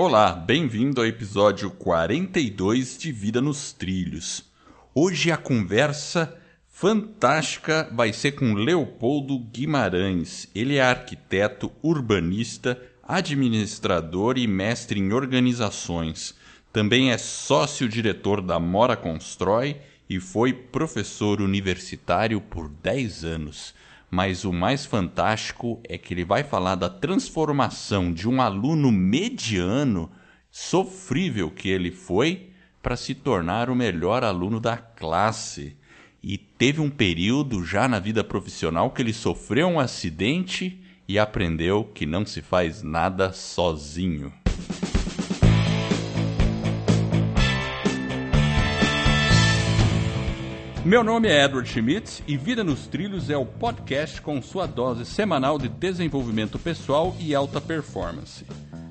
Olá, bem-vindo ao episódio 42 de Vida nos Trilhos. Hoje a conversa fantástica vai ser com Leopoldo Guimarães. Ele é arquiteto, urbanista, administrador e mestre em organizações. Também é sócio-diretor da Mora Constrói e foi professor universitário por 10 anos mas o mais fantástico é que ele vai falar da transformação de um aluno mediano, sofrível que ele foi, para se tornar o melhor aluno da classe. E teve um período já na vida profissional que ele sofreu um acidente e aprendeu que não se faz nada sozinho. Meu nome é Edward Schmitz e Vida nos Trilhos é o podcast com sua dose semanal de desenvolvimento pessoal e alta performance.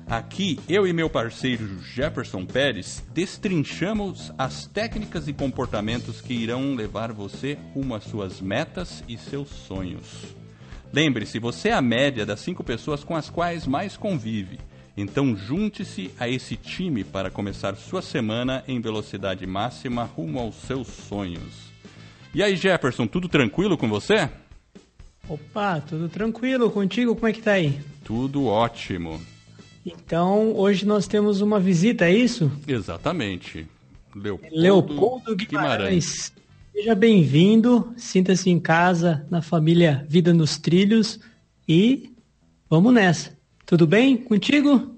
Aqui, eu e meu parceiro Jefferson Pérez destrinchamos as técnicas e comportamentos que irão levar você rumo às suas metas e seus sonhos. Lembre-se, você é a média das cinco pessoas com as quais mais convive. Então junte-se a esse time para começar sua semana em velocidade máxima rumo aos seus sonhos. E aí, Jefferson, tudo tranquilo com você? Opa, tudo tranquilo contigo? Como é que tá aí? Tudo ótimo. Então, hoje nós temos uma visita, é isso? Exatamente. Leopoldo, Leopoldo Guimarães. Guimarães. Seja bem-vindo, sinta-se em casa, na família Vida nos Trilhos e vamos nessa. Tudo bem contigo?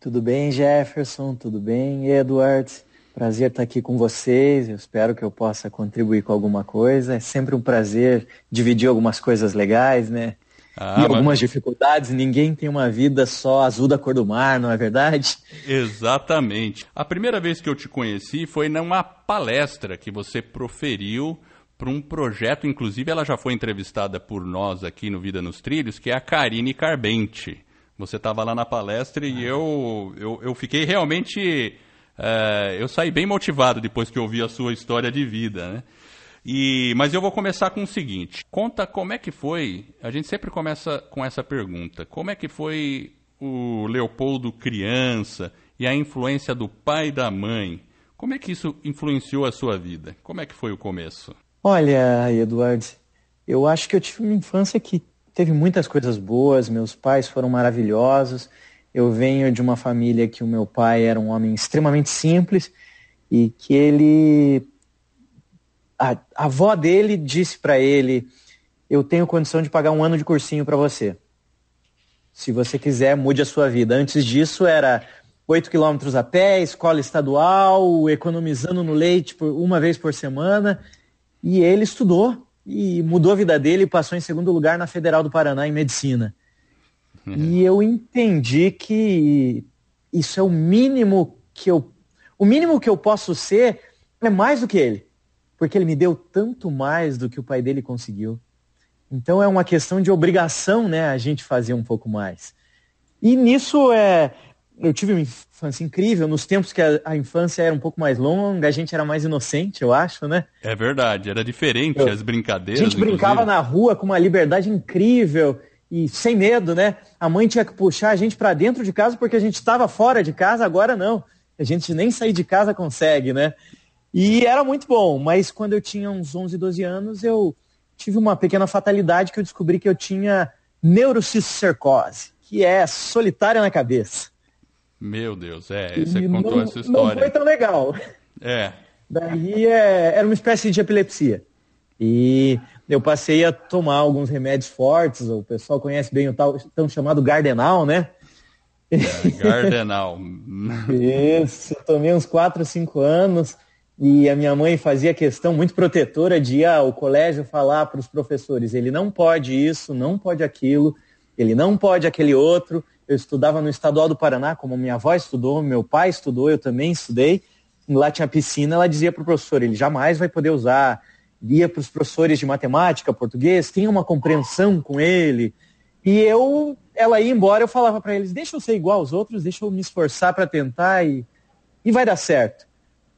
Tudo bem, Jefferson, tudo bem, Edward. Prazer estar aqui com vocês. Eu espero que eu possa contribuir com alguma coisa. É sempre um prazer dividir algumas coisas legais, né? Ah, e algumas mas... dificuldades. Ninguém tem uma vida só azul da cor do mar, não é verdade? Exatamente. A primeira vez que eu te conheci foi numa palestra que você proferiu para um projeto, inclusive ela já foi entrevistada por nós aqui no Vida nos Trilhos, que é a Karine Carbente. Você estava lá na palestra e eu, eu, eu fiquei realmente é, eu saí bem motivado depois que ouvi a sua história de vida, né? E, mas eu vou começar com o seguinte: conta como é que foi. A gente sempre começa com essa pergunta: como é que foi o Leopoldo criança e a influência do pai e da mãe? Como é que isso influenciou a sua vida? Como é que foi o começo? Olha, Eduardo, eu acho que eu tive uma infância que teve muitas coisas boas. Meus pais foram maravilhosos. Eu venho de uma família que o meu pai era um homem extremamente simples e que ele. A, a avó dele disse para ele: Eu tenho condição de pagar um ano de cursinho para você. Se você quiser, mude a sua vida. Antes disso, era 8 quilômetros a pé, escola estadual, economizando no leite por uma vez por semana. E ele estudou e mudou a vida dele e passou em segundo lugar na Federal do Paraná em medicina. Uhum. E eu entendi que isso é o mínimo que eu. O mínimo que eu posso ser é mais do que ele. Porque ele me deu tanto mais do que o pai dele conseguiu. Então é uma questão de obrigação, né, a gente fazer um pouco mais. E nisso é. Eu tive uma infância incrível, nos tempos que a, a infância era um pouco mais longa, a gente era mais inocente, eu acho, né? É verdade, era diferente eu, as brincadeiras. A gente inclusive. brincava na rua com uma liberdade incrível e sem medo, né? A mãe tinha que puxar a gente para dentro de casa porque a gente estava fora de casa, agora não. A gente nem sair de casa consegue, né? E era muito bom, mas quando eu tinha uns 11, 12 anos, eu tive uma pequena fatalidade que eu descobri que eu tinha neurocicercose, que é solitária na cabeça. Meu Deus, é, você e contou não, essa história. Não foi tão legal. É. Daí é, era uma espécie de epilepsia. E eu passei a tomar alguns remédios fortes, o pessoal conhece bem o tal tão chamado Gardenal, né? É, Gardenal. Isso, tomei uns 4, 5 anos e a minha mãe fazia questão muito protetora de ir ao colégio falar para os professores, ele não pode isso, não pode aquilo, ele não pode aquele outro. Eu estudava no Estadual do Paraná, como minha avó estudou, meu pai estudou, eu também estudei. Lá tinha piscina, ela dizia para o professor, ele jamais vai poder usar ia para os professores de matemática, português, tinha uma compreensão com ele. E eu, ela ia embora, eu falava para eles: deixa eu ser igual aos outros, deixa eu me esforçar para tentar e, e vai dar certo.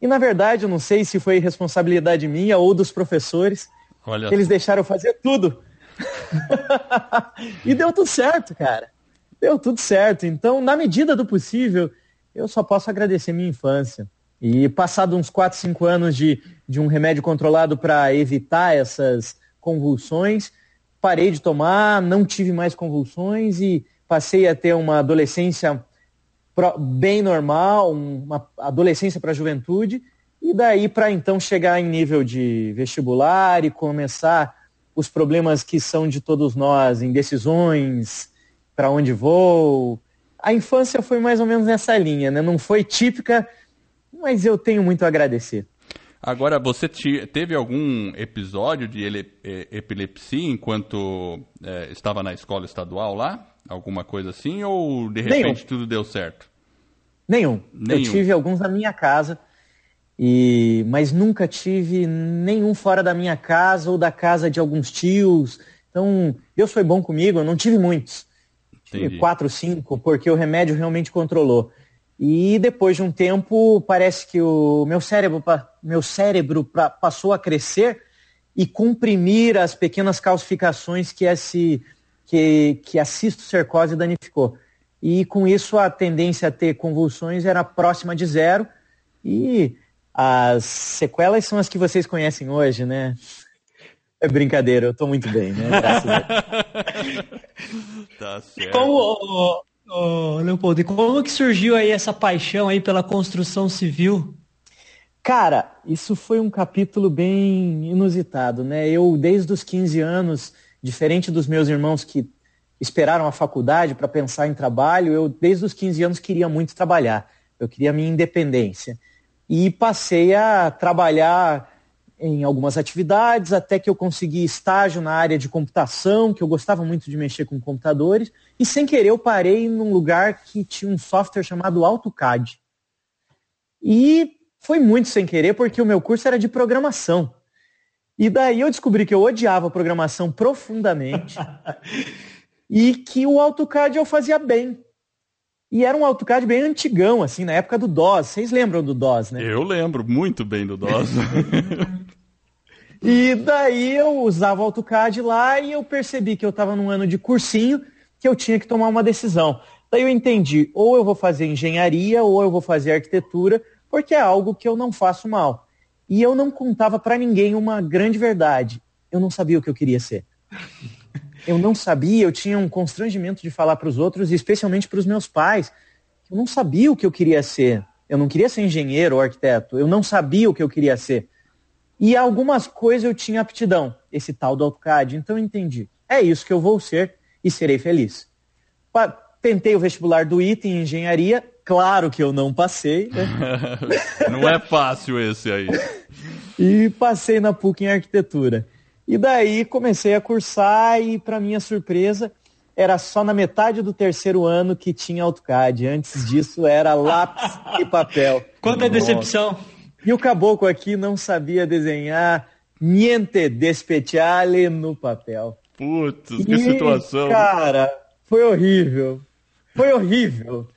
E na verdade, eu não sei se foi responsabilidade minha ou dos professores, Olha eles deixaram eu fazer tudo. e deu tudo certo, cara. Deu tudo certo. Então, na medida do possível, eu só posso agradecer minha infância. E passado uns 4, 5 anos de, de um remédio controlado para evitar essas convulsões, parei de tomar, não tive mais convulsões e passei a ter uma adolescência bem normal, uma adolescência para a juventude, e daí para então chegar em nível de vestibular e começar os problemas que são de todos nós, indecisões, para onde vou. A infância foi mais ou menos nessa linha, né? Não foi típica, mas eu tenho muito a agradecer. Agora, você teve algum episódio de epilepsia enquanto é, estava na escola estadual lá? Alguma coisa assim? Ou de repente Nenhum. tudo deu certo? Nenhum. Nenhum. Eu tive alguns na minha casa, e mas nunca tive nenhum fora da minha casa ou da casa de alguns tios. Então, Deus foi bom comigo, eu não tive muitos. Tive quatro, cinco, porque o remédio realmente controlou. E depois de um tempo, parece que o meu cérebro, meu cérebro passou a crescer e comprimir as pequenas calcificações que, esse, que, que a cistocercose danificou. E com isso a tendência a ter convulsões era próxima de zero. E as sequelas são as que vocês conhecem hoje, né? É brincadeira, eu tô muito bem, né? Graças a Deus. tá certo. Como, Ô, Leopoldo, e como que surgiu aí essa paixão aí pela construção civil? Cara, isso foi um capítulo bem inusitado, né? Eu, desde os 15 anos, diferente dos meus irmãos que esperaram a faculdade para pensar em trabalho, eu, desde os 15 anos, queria muito trabalhar. Eu queria minha independência. E passei a trabalhar em algumas atividades, até que eu consegui estágio na área de computação, que eu gostava muito de mexer com computadores, e sem querer eu parei num lugar que tinha um software chamado AutoCAD. E foi muito sem querer, porque o meu curso era de programação. E daí eu descobri que eu odiava programação profundamente e que o AutoCAD eu fazia bem. E era um AutoCAD bem antigão, assim, na época do DOS. Vocês lembram do DOS, né? Eu lembro muito bem do DOS. E daí eu usava o AutoCAD lá e eu percebi que eu estava num ano de cursinho que eu tinha que tomar uma decisão. Daí eu entendi, ou eu vou fazer engenharia ou eu vou fazer arquitetura, porque é algo que eu não faço mal. E eu não contava para ninguém uma grande verdade. Eu não sabia o que eu queria ser. Eu não sabia, eu tinha um constrangimento de falar para os outros, especialmente para os meus pais. Eu não sabia o que eu queria ser. Eu não queria ser engenheiro ou arquiteto. Eu não sabia o que eu queria ser. E algumas coisas eu tinha aptidão, esse tal do AutoCAD. Então eu entendi. É isso que eu vou ser e serei feliz. Tentei o vestibular do IT em engenharia, claro que eu não passei. Né? não é fácil esse aí. e passei na PUC em arquitetura. E daí comecei a cursar e, para minha surpresa, era só na metade do terceiro ano que tinha AutoCAD. Antes disso era lápis e papel. Quanta decepção! E o caboclo aqui não sabia desenhar niente de speciale no papel. Putz, que e, situação. Cara, foi horrível. Foi horrível.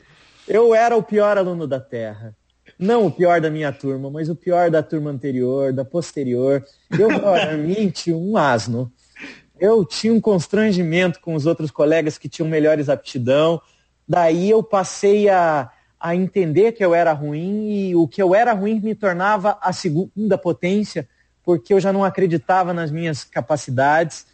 Eu era o pior aluno da Terra. Não o pior da minha turma, mas o pior da turma anterior, da posterior. Eu realmente um asno. Eu tinha um constrangimento com os outros colegas que tinham melhores aptidão. Daí eu passei a a entender que eu era ruim e o que eu era ruim me tornava a segunda potência, porque eu já não acreditava nas minhas capacidades.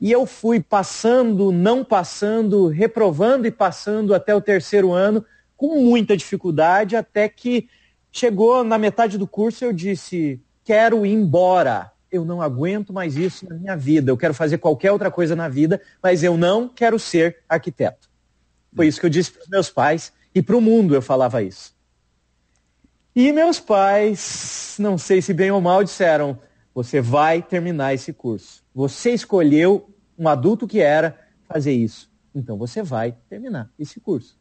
E eu fui passando, não passando, reprovando e passando até o terceiro ano, com muita dificuldade, até que chegou na metade do curso eu disse: quero ir embora. Eu não aguento mais isso na minha vida. Eu quero fazer qualquer outra coisa na vida, mas eu não quero ser arquiteto. Foi isso que eu disse para os meus pais e para o mundo eu falava isso. E meus pais, não sei se bem ou mal, disseram: você vai terminar esse curso. Você escolheu, um adulto que era, fazer isso. Então você vai terminar esse curso.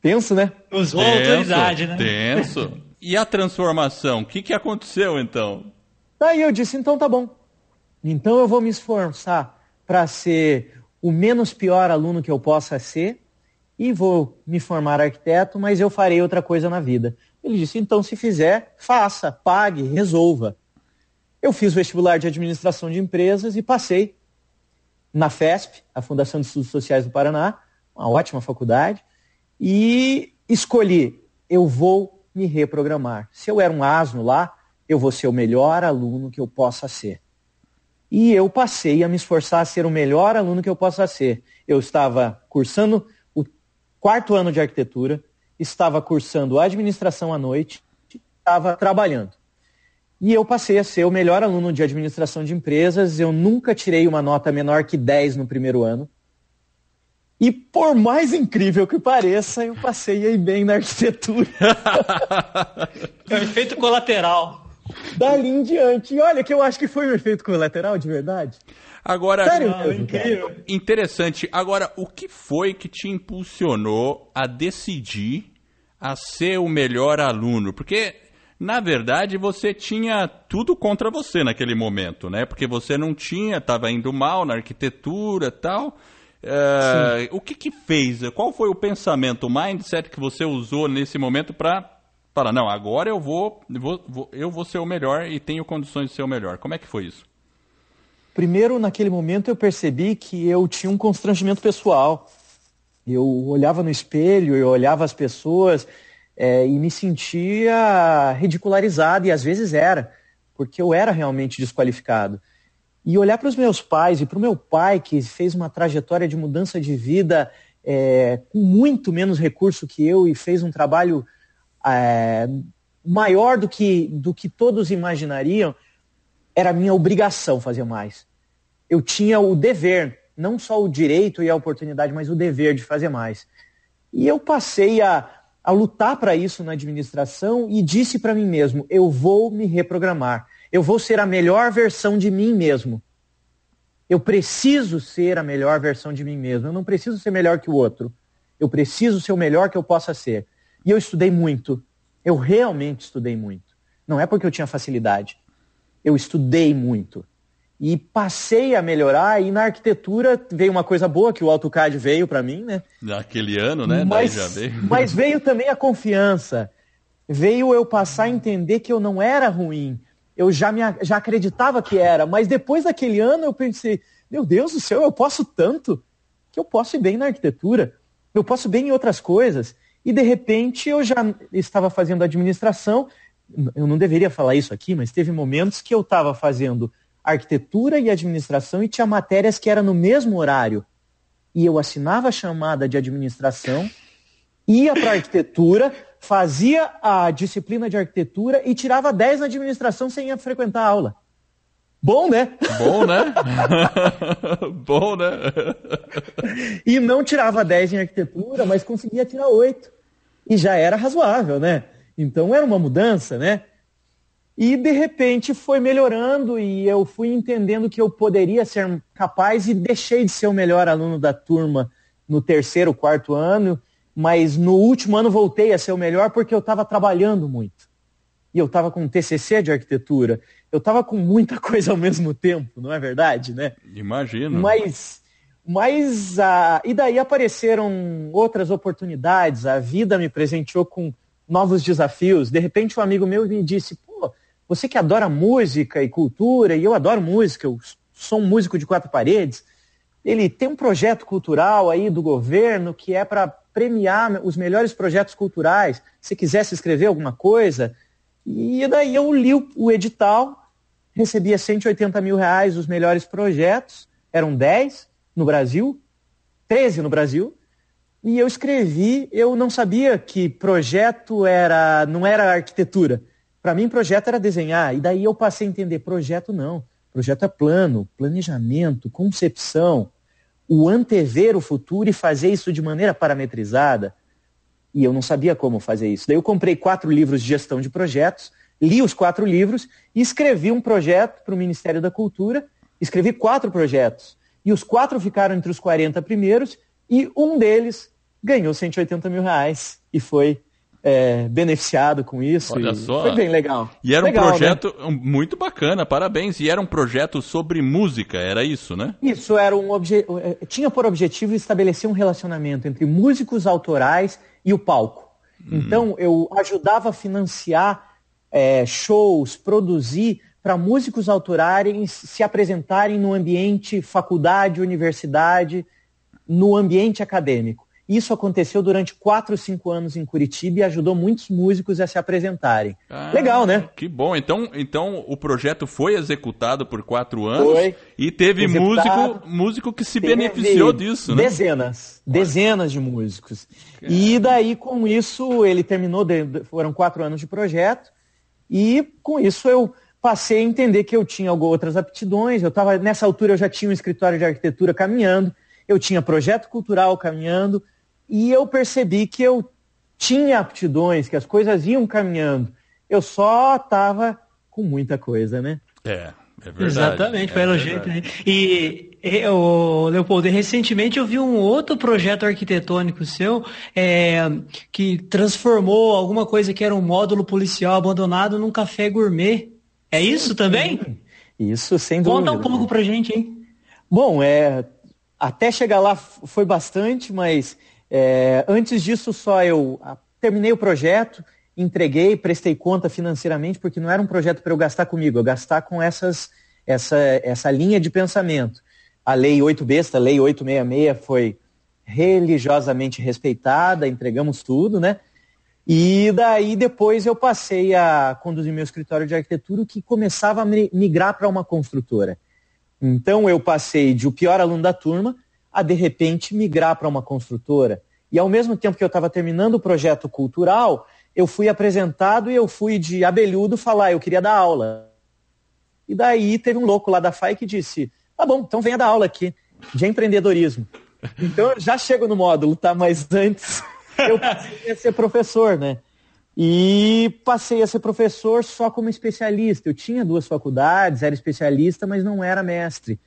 Tenso, né? Usou tenso, autoridade, né? Tenso. E a transformação? O que, que aconteceu então? Daí eu disse: então tá bom. Então eu vou me esforçar para ser o menos pior aluno que eu possa ser e vou me formar arquiteto, mas eu farei outra coisa na vida. Ele disse: então, se fizer, faça, pague, resolva. Eu fiz vestibular de administração de empresas e passei na FESP, a Fundação de Estudos Sociais do Paraná, uma ótima faculdade, e escolhi, eu vou me reprogramar. Se eu era um asno lá, eu vou ser o melhor aluno que eu possa ser. E eu passei a me esforçar a ser o melhor aluno que eu possa ser. Eu estava cursando o quarto ano de arquitetura, estava cursando administração à noite, estava trabalhando. E eu passei a ser o melhor aluno de administração de empresas. Eu nunca tirei uma nota menor que 10 no primeiro ano. E por mais incrível que pareça, eu passei aí bem na arquitetura. é um efeito colateral. Dali em diante. E olha que eu acho que foi um efeito colateral de verdade. Agora, Sério não, incrível. interessante. Agora, o que foi que te impulsionou a decidir a ser o melhor aluno? Porque na verdade você tinha tudo contra você naquele momento, né? Porque você não tinha, estava indo mal na arquitetura tal. Uh, o que que fez? Qual foi o pensamento, o mindset que você usou nesse momento para falar, não, agora eu vou, vou, vou, eu vou ser o melhor e tenho condições de ser o melhor? Como é que foi isso? Primeiro, naquele momento, eu percebi que eu tinha um constrangimento pessoal. Eu olhava no espelho, eu olhava as pessoas é, e me sentia ridicularizado, e às vezes era, porque eu era realmente desqualificado. E olhar para os meus pais e para o meu pai, que fez uma trajetória de mudança de vida é, com muito menos recurso que eu e fez um trabalho é, maior do que, do que todos imaginariam, era minha obrigação fazer mais. Eu tinha o dever, não só o direito e a oportunidade, mas o dever de fazer mais. E eu passei a, a lutar para isso na administração e disse para mim mesmo: eu vou me reprogramar. Eu vou ser a melhor versão de mim mesmo. Eu preciso ser a melhor versão de mim mesmo. Eu não preciso ser melhor que o outro. Eu preciso ser o melhor que eu possa ser. E eu estudei muito. Eu realmente estudei muito. Não é porque eu tinha facilidade. Eu estudei muito e passei a melhorar. E na arquitetura veio uma coisa boa que o AutoCAD veio para mim, né? Naquele ano, né? Mas, veio. mas veio também a confiança. Veio eu passar a entender que eu não era ruim. Eu já, me, já acreditava que era, mas depois daquele ano eu pensei, meu Deus do céu, eu posso tanto que eu posso ir bem na arquitetura, eu posso ir bem em outras coisas. E de repente eu já estava fazendo administração, eu não deveria falar isso aqui, mas teve momentos que eu estava fazendo arquitetura e administração e tinha matérias que eram no mesmo horário. E eu assinava a chamada de administração, ia para arquitetura, fazia a disciplina de arquitetura e tirava 10 na administração sem frequentar a aula. Bom, né? Bom, né? Bom, né? e não tirava 10 em arquitetura, mas conseguia tirar 8. E já era razoável, né? Então era uma mudança, né? E de repente foi melhorando e eu fui entendendo que eu poderia ser capaz e deixei de ser o melhor aluno da turma no terceiro, quarto ano, mas no último ano voltei a ser o melhor porque eu estava trabalhando muito. E eu estava com um TCC de arquitetura, eu estava com muita coisa ao mesmo tempo, não é verdade, né? Imagino. Mas, mas ah, e daí apareceram outras oportunidades, a vida me presenteou com novos desafios. De repente um amigo meu me disse, você que adora música e cultura, e eu adoro música, eu sou um músico de quatro paredes, ele tem um projeto cultural aí do governo que é para premiar os melhores projetos culturais. Se quisesse escrever alguma coisa, e daí eu li o edital, recebia 180 mil reais os melhores projetos, eram 10 no Brasil, 13 no Brasil, e eu escrevi, eu não sabia que projeto era, não era arquitetura. Para mim, projeto era desenhar, e daí eu passei a entender: projeto não. Projeto é plano, planejamento, concepção, o antever o futuro e fazer isso de maneira parametrizada. E eu não sabia como fazer isso. Daí eu comprei quatro livros de gestão de projetos, li os quatro livros e escrevi um projeto para o Ministério da Cultura. Escrevi quatro projetos. E os quatro ficaram entre os 40 primeiros e um deles ganhou 180 mil reais e foi é, beneficiado com isso. Olha só. Foi bem legal. E era legal, um projeto né? muito bacana, parabéns. E era um projeto sobre música, era isso, né? Isso, era um obje... É, tinha por objetivo estabelecer um relacionamento entre músicos autorais e o palco. Hum. Então, eu ajudava a financiar é, shows, produzir para músicos autorarem se apresentarem no ambiente faculdade, universidade, no ambiente acadêmico. Isso aconteceu durante quatro, cinco anos em Curitiba e ajudou muitos músicos a se apresentarem. Ah, Legal, né? Que bom. Então, então o projeto foi executado por quatro anos foi. e teve músico, músico que se beneficiou disso, né? Dezenas, dezenas de músicos. E daí, com isso, ele terminou, foram quatro anos de projeto, e com isso eu passei a entender que eu tinha outras aptidões. Eu estava nessa altura eu já tinha um escritório de arquitetura caminhando, eu tinha projeto cultural caminhando, e eu percebi que eu tinha aptidões, que as coisas iam caminhando. Eu só estava com muita coisa, né? É, é verdade. Exatamente, é pelo jeito. Né? E, e o Leopoldo, recentemente eu vi um outro projeto arquitetônico seu é, que transformou alguma coisa que era um módulo policial abandonado num café gourmet. É isso também? Isso, sem dúvida. Conta um pouco pra gente, hein? Bom, é, até chegar lá foi bastante, mas é, antes disso, só eu terminei o projeto, entreguei, prestei conta financeiramente, porque não era um projeto para eu gastar comigo, eu gastar com essas, essa, essa linha de pensamento. A Lei 8 Besta, a Lei 866 foi religiosamente respeitada, entregamos tudo, né? E daí depois eu passei a conduzir meu escritório de arquitetura que começava a migrar para uma construtora. Então eu passei de o pior aluno da turma a de repente migrar para uma construtora. E ao mesmo tempo que eu estava terminando o projeto cultural, eu fui apresentado e eu fui de abelhudo falar, eu queria dar aula. E daí teve um louco lá da FAI que disse, tá bom, então venha dar aula aqui, de empreendedorismo. Então eu já chego no módulo, tá? Mas antes eu passei a ser professor, né? E passei a ser professor só como especialista. Eu tinha duas faculdades, era especialista, mas não era mestre.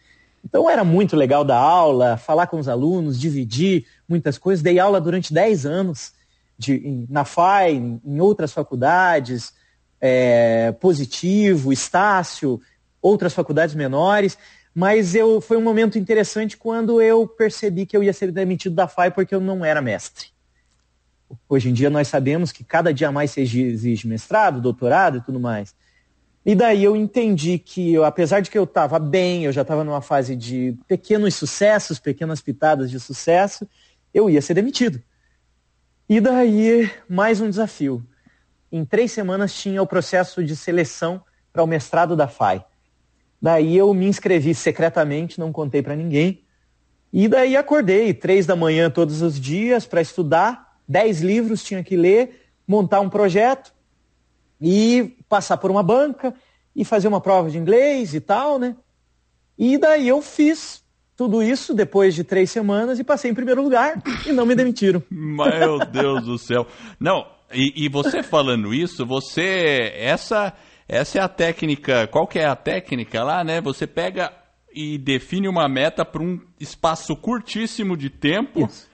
Então era muito legal dar aula, falar com os alunos, dividir muitas coisas. Dei aula durante 10 anos de, na FAI, em outras faculdades, é, Positivo, Estácio, outras faculdades menores. Mas eu, foi um momento interessante quando eu percebi que eu ia ser demitido da FAI porque eu não era mestre. Hoje em dia nós sabemos que cada dia mais se exige mestrado, doutorado e tudo mais. E daí eu entendi que, eu, apesar de que eu estava bem, eu já estava numa fase de pequenos sucessos, pequenas pitadas de sucesso, eu ia ser demitido. E daí, mais um desafio. Em três semanas tinha o processo de seleção para o mestrado da FAI. Daí eu me inscrevi secretamente, não contei para ninguém. E daí acordei, três da manhã todos os dias para estudar, dez livros tinha que ler, montar um projeto e passar por uma banca e fazer uma prova de inglês e tal, né? E daí eu fiz tudo isso depois de três semanas e passei em primeiro lugar e não me demitiram. Meu Deus do céu. Não, e, e, você falando isso, você. Essa, essa é a técnica. Qual que é a técnica lá, né? Você pega e define uma meta para um espaço curtíssimo de tempo isso.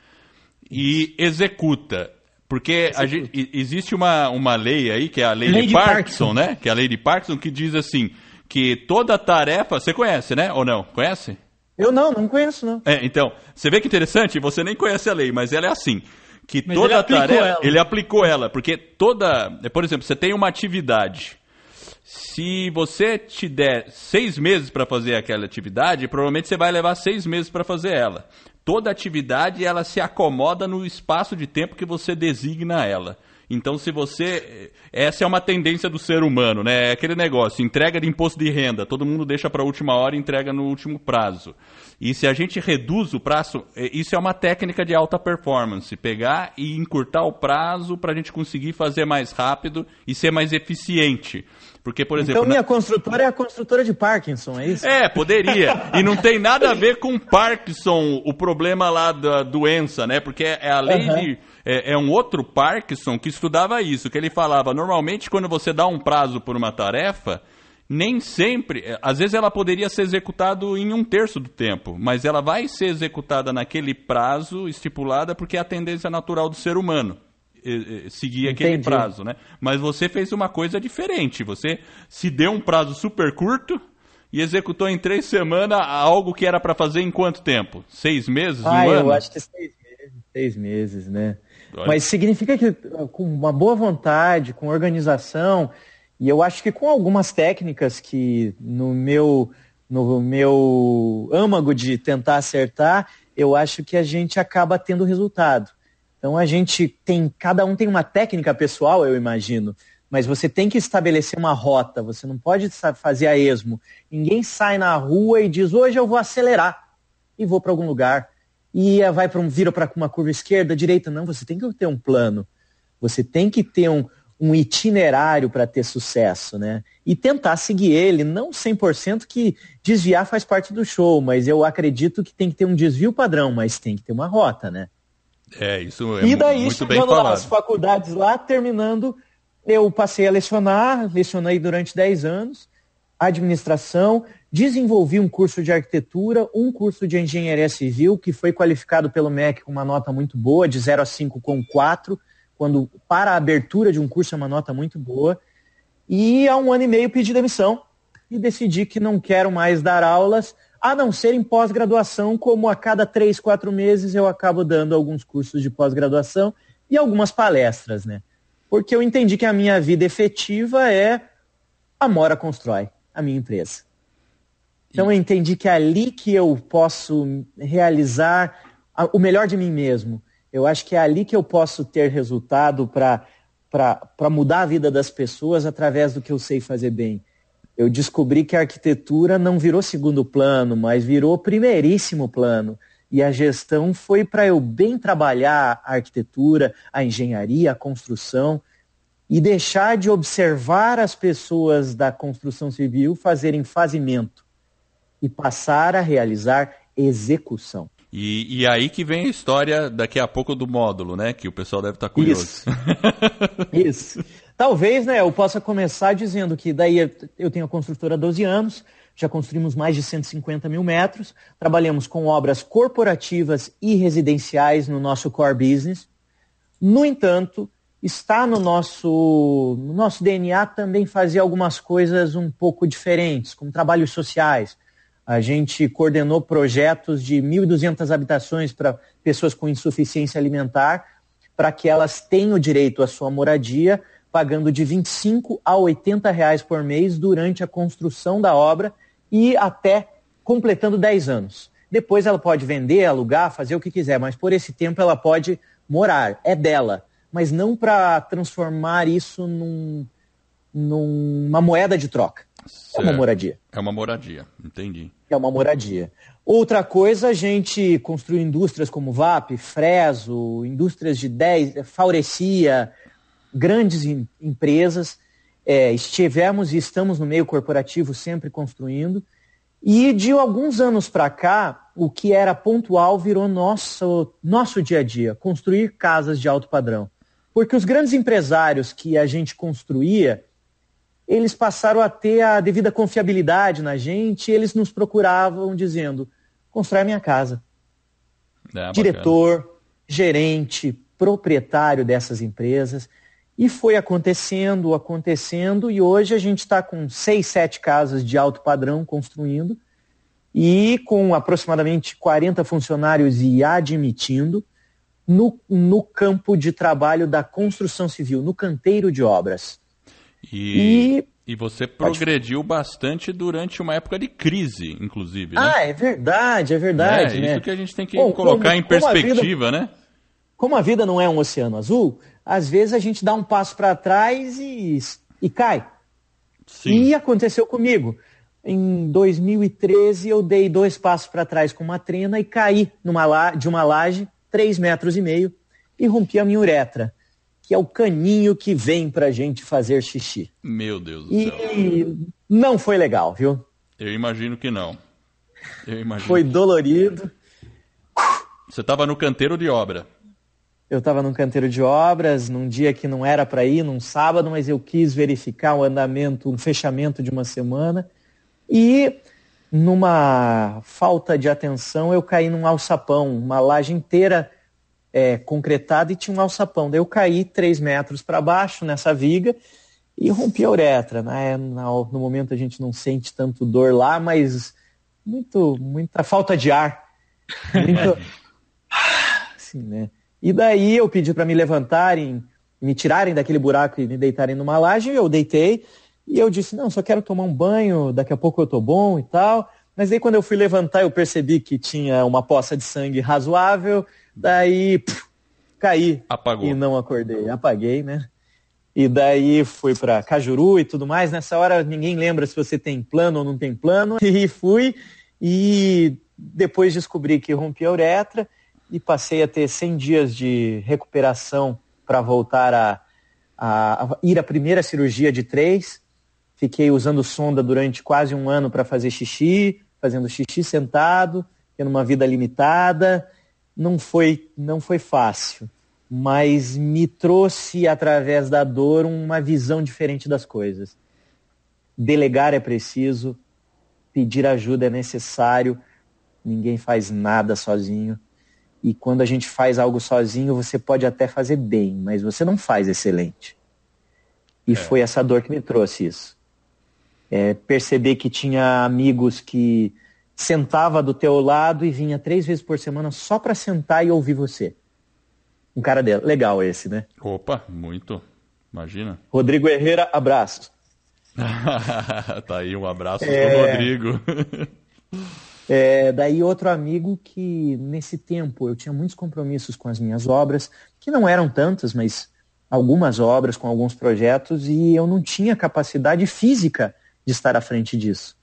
e executa. Porque gente, existe uma, uma lei aí, que é a lei, lei de, Parkinson, Parkinson, né? Que é a lei de Parkinson, que diz assim, que toda tarefa. Você conhece, né? Ou não? Conhece? Eu não, não conheço, não. É, então, você vê que interessante, você nem conhece a lei, mas ela é assim. Que mas toda ele tarefa. Ela. Ele aplicou ela, porque toda. Por exemplo, você tem uma atividade. Se você te der seis meses para fazer aquela atividade, provavelmente você vai levar seis meses para fazer ela toda atividade ela se acomoda no espaço de tempo que você designa ela. Então, se você. Essa é uma tendência do ser humano, né? É aquele negócio: entrega de imposto de renda, todo mundo deixa para a última hora e entrega no último prazo. E se a gente reduz o prazo, é, isso é uma técnica de alta performance: pegar e encurtar o prazo para a gente conseguir fazer mais rápido e ser mais eficiente. Porque, por exemplo. Então, minha na... construtora é a construtora de Parkinson, é isso? É, poderia. e não tem nada a ver com Parkinson, o problema lá da doença, né? Porque é a lei uhum. de. É, é, um outro Parkinson que estudava isso, que ele falava: normalmente, quando você dá um prazo por uma tarefa, nem sempre. É, às vezes ela poderia ser executada em um terço do tempo, mas ela vai ser executada naquele prazo estipulada porque é a tendência natural do ser humano seguir aquele Entendi. prazo, né? Mas você fez uma coisa diferente. Você se deu um prazo super curto e executou em três semanas algo que era para fazer em quanto tempo? Seis meses? Ah, um eu ano? acho que seis meses, seis meses, né? Olha. Mas significa que com uma boa vontade, com organização, e eu acho que com algumas técnicas que no meu no meu âmago de tentar acertar, eu acho que a gente acaba tendo resultado. Então a gente tem, cada um tem uma técnica pessoal, eu imagino, mas você tem que estabelecer uma rota, você não pode fazer a esmo. Ninguém sai na rua e diz, hoje eu vou acelerar e vou para algum lugar. E vai para um, vira para uma curva esquerda, direita. Não, você tem que ter um plano. Você tem que ter um, um itinerário para ter sucesso, né? E tentar seguir ele, não 100% que desviar faz parte do show, mas eu acredito que tem que ter um desvio padrão, mas tem que ter uma rota, né? É, isso é e daí, muito bem falado. Lá, as faculdades lá, terminando, eu passei a lecionar, lecionei durante 10 anos, administração, desenvolvi um curso de arquitetura, um curso de engenharia civil, que foi qualificado pelo MEC com uma nota muito boa, de 0 a 5 com 4, quando para a abertura de um curso é uma nota muito boa. E há um ano e meio pedi demissão e decidi que não quero mais dar aulas, a não ser em pós-graduação, como a cada três, quatro meses eu acabo dando alguns cursos de pós-graduação e algumas palestras, né? Porque eu entendi que a minha vida efetiva é a Mora Constrói, a minha empresa. Então eu entendi que é ali que eu posso realizar o melhor de mim mesmo. Eu acho que é ali que eu posso ter resultado para mudar a vida das pessoas através do que eu sei fazer bem. Eu descobri que a arquitetura não virou segundo plano, mas virou primeiríssimo plano. E a gestão foi para eu bem trabalhar a arquitetura, a engenharia, a construção e deixar de observar as pessoas da construção civil fazerem fazimento e passar a realizar execução. E, e, aí que vem a história daqui a pouco do módulo, né? Que o pessoal deve estar curioso. Isso. Isso. Talvez, né, eu possa começar dizendo que daí eu tenho a construtora há 12 anos, já construímos mais de 150 mil metros, trabalhamos com obras corporativas e residenciais no nosso core business. No entanto, está no nosso, no nosso DNA também fazer algumas coisas um pouco diferentes, como trabalhos sociais, a gente coordenou projetos de 1.200 habitações para pessoas com insuficiência alimentar, para que elas tenham direito à sua moradia, pagando de 25 a 80 reais por mês durante a construção da obra e até completando 10 anos. Depois ela pode vender, alugar, fazer o que quiser, mas por esse tempo ela pode morar, é dela, mas não para transformar isso num, numa moeda de troca. Certo. É uma moradia. É uma moradia, entendi. É uma moradia. Outra coisa, a gente construiu indústrias como VAP, Freso, indústrias de 10, Faurecia, grandes em, empresas. É, estivemos e estamos no meio corporativo sempre construindo. E de alguns anos para cá, o que era pontual virou nosso, nosso dia a dia, construir casas de alto padrão. Porque os grandes empresários que a gente construía, eles passaram a ter a devida confiabilidade na gente, eles nos procuravam dizendo: constrói minha casa. É, Diretor, gerente, proprietário dessas empresas. E foi acontecendo, acontecendo, e hoje a gente está com seis, sete casas de alto padrão construindo, e com aproximadamente 40 funcionários e admitindo no, no campo de trabalho da construção civil, no canteiro de obras. E, e, e você progrediu Pode... bastante durante uma época de crise, inclusive. Né? Ah, é verdade, é verdade. É, né? isso que a gente tem que Bom, colocar como, em perspectiva, vida, né? Como a vida não é um oceano azul, às vezes a gente dá um passo para trás e, e cai. Sim. E aconteceu comigo. Em 2013 eu dei dois passos para trás com uma trena e caí numa de uma laje, três metros e meio, e rompi a minha uretra que é o caninho que vem pra gente fazer xixi. Meu Deus do céu. E não foi legal, viu? Eu imagino que não. Eu imagino. Foi dolorido. Você estava no canteiro de obra. Eu estava no canteiro de obras, num dia que não era para ir, num sábado, mas eu quis verificar o andamento, um fechamento de uma semana. E numa falta de atenção, eu caí num alçapão, uma laje inteira é, concretada e tinha um alçapão. Daí eu caí três metros para baixo nessa viga e rompi a uretra. Né? No momento a gente não sente tanto dor lá, mas muito, muita falta de ar. Muito... assim, né? E daí eu pedi para me levantarem, me tirarem daquele buraco e me deitarem numa laje, eu deitei e eu disse, não, só quero tomar um banho, daqui a pouco eu tô bom e tal. Mas aí quando eu fui levantar, eu percebi que tinha uma poça de sangue razoável, Daí, pff, caí Apagou. e não acordei. Apaguei, né? E daí fui para Cajuru e tudo mais. Nessa hora ninguém lembra se você tem plano ou não tem plano. E fui e depois descobri que rompi a uretra e passei a ter 100 dias de recuperação para voltar a, a, a, ir à primeira cirurgia de três. Fiquei usando sonda durante quase um ano para fazer xixi, fazendo xixi sentado, tendo uma vida limitada. Não foi, não foi fácil, mas me trouxe, através da dor, uma visão diferente das coisas. Delegar é preciso, pedir ajuda é necessário, ninguém faz nada sozinho. E quando a gente faz algo sozinho, você pode até fazer bem, mas você não faz excelente. E é. foi essa dor que me trouxe isso. É, perceber que tinha amigos que sentava do teu lado e vinha três vezes por semana só para sentar e ouvir você. Um cara dele. Legal esse, né? Opa, muito. Imagina. Rodrigo Herrera, abraço. tá aí, um abraço é... pro Rodrigo. é, daí outro amigo que nesse tempo eu tinha muitos compromissos com as minhas obras, que não eram tantas, mas algumas obras com alguns projetos, e eu não tinha capacidade física de estar à frente disso.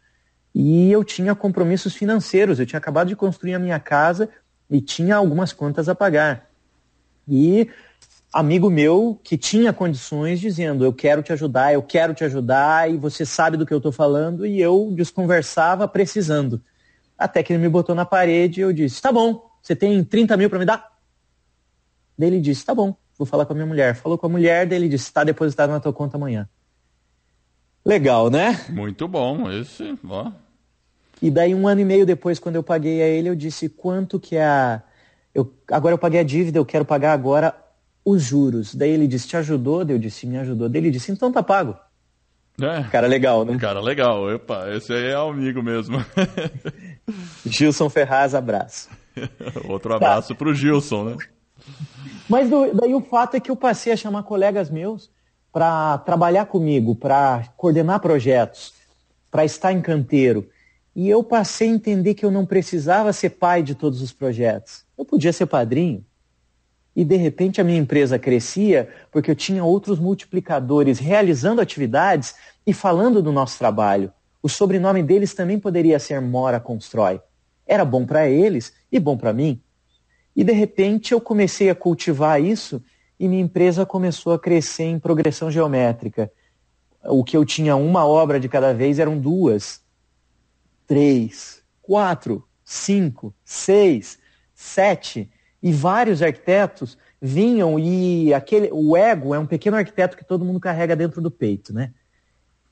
E eu tinha compromissos financeiros, eu tinha acabado de construir a minha casa e tinha algumas contas a pagar. E amigo meu que tinha condições dizendo: Eu quero te ajudar, eu quero te ajudar, e você sabe do que eu estou falando, e eu desconversava precisando. Até que ele me botou na parede e eu disse: Tá bom, você tem 30 mil para me dar? Daí ele disse: Tá bom, vou falar com a minha mulher. Falou com a mulher, daí ele disse: Está depositado na tua conta amanhã. Legal, né? Muito bom, esse, ó. E daí um ano e meio depois, quando eu paguei a ele, eu disse quanto que é a. Eu, agora eu paguei a dívida, eu quero pagar agora os juros. Daí ele disse, te ajudou? Daí eu disse, me ajudou. Daí ele disse, então tá pago. É. Cara legal, né? Cara legal. Opa, esse aí é amigo mesmo. Gilson Ferraz, abraço. Outro abraço tá. pro Gilson, né? Mas do, daí o fato é que eu passei a chamar colegas meus para trabalhar comigo, para coordenar projetos, para estar em canteiro. E eu passei a entender que eu não precisava ser pai de todos os projetos. Eu podia ser padrinho. E de repente a minha empresa crescia porque eu tinha outros multiplicadores realizando atividades e falando do nosso trabalho. O sobrenome deles também poderia ser Mora Constrói. Era bom para eles e bom para mim. E de repente eu comecei a cultivar isso e minha empresa começou a crescer em progressão geométrica. O que eu tinha uma obra de cada vez eram duas três, quatro, cinco, seis, sete. E vários arquitetos vinham e aquele, o ego é um pequeno arquiteto que todo mundo carrega dentro do peito, né?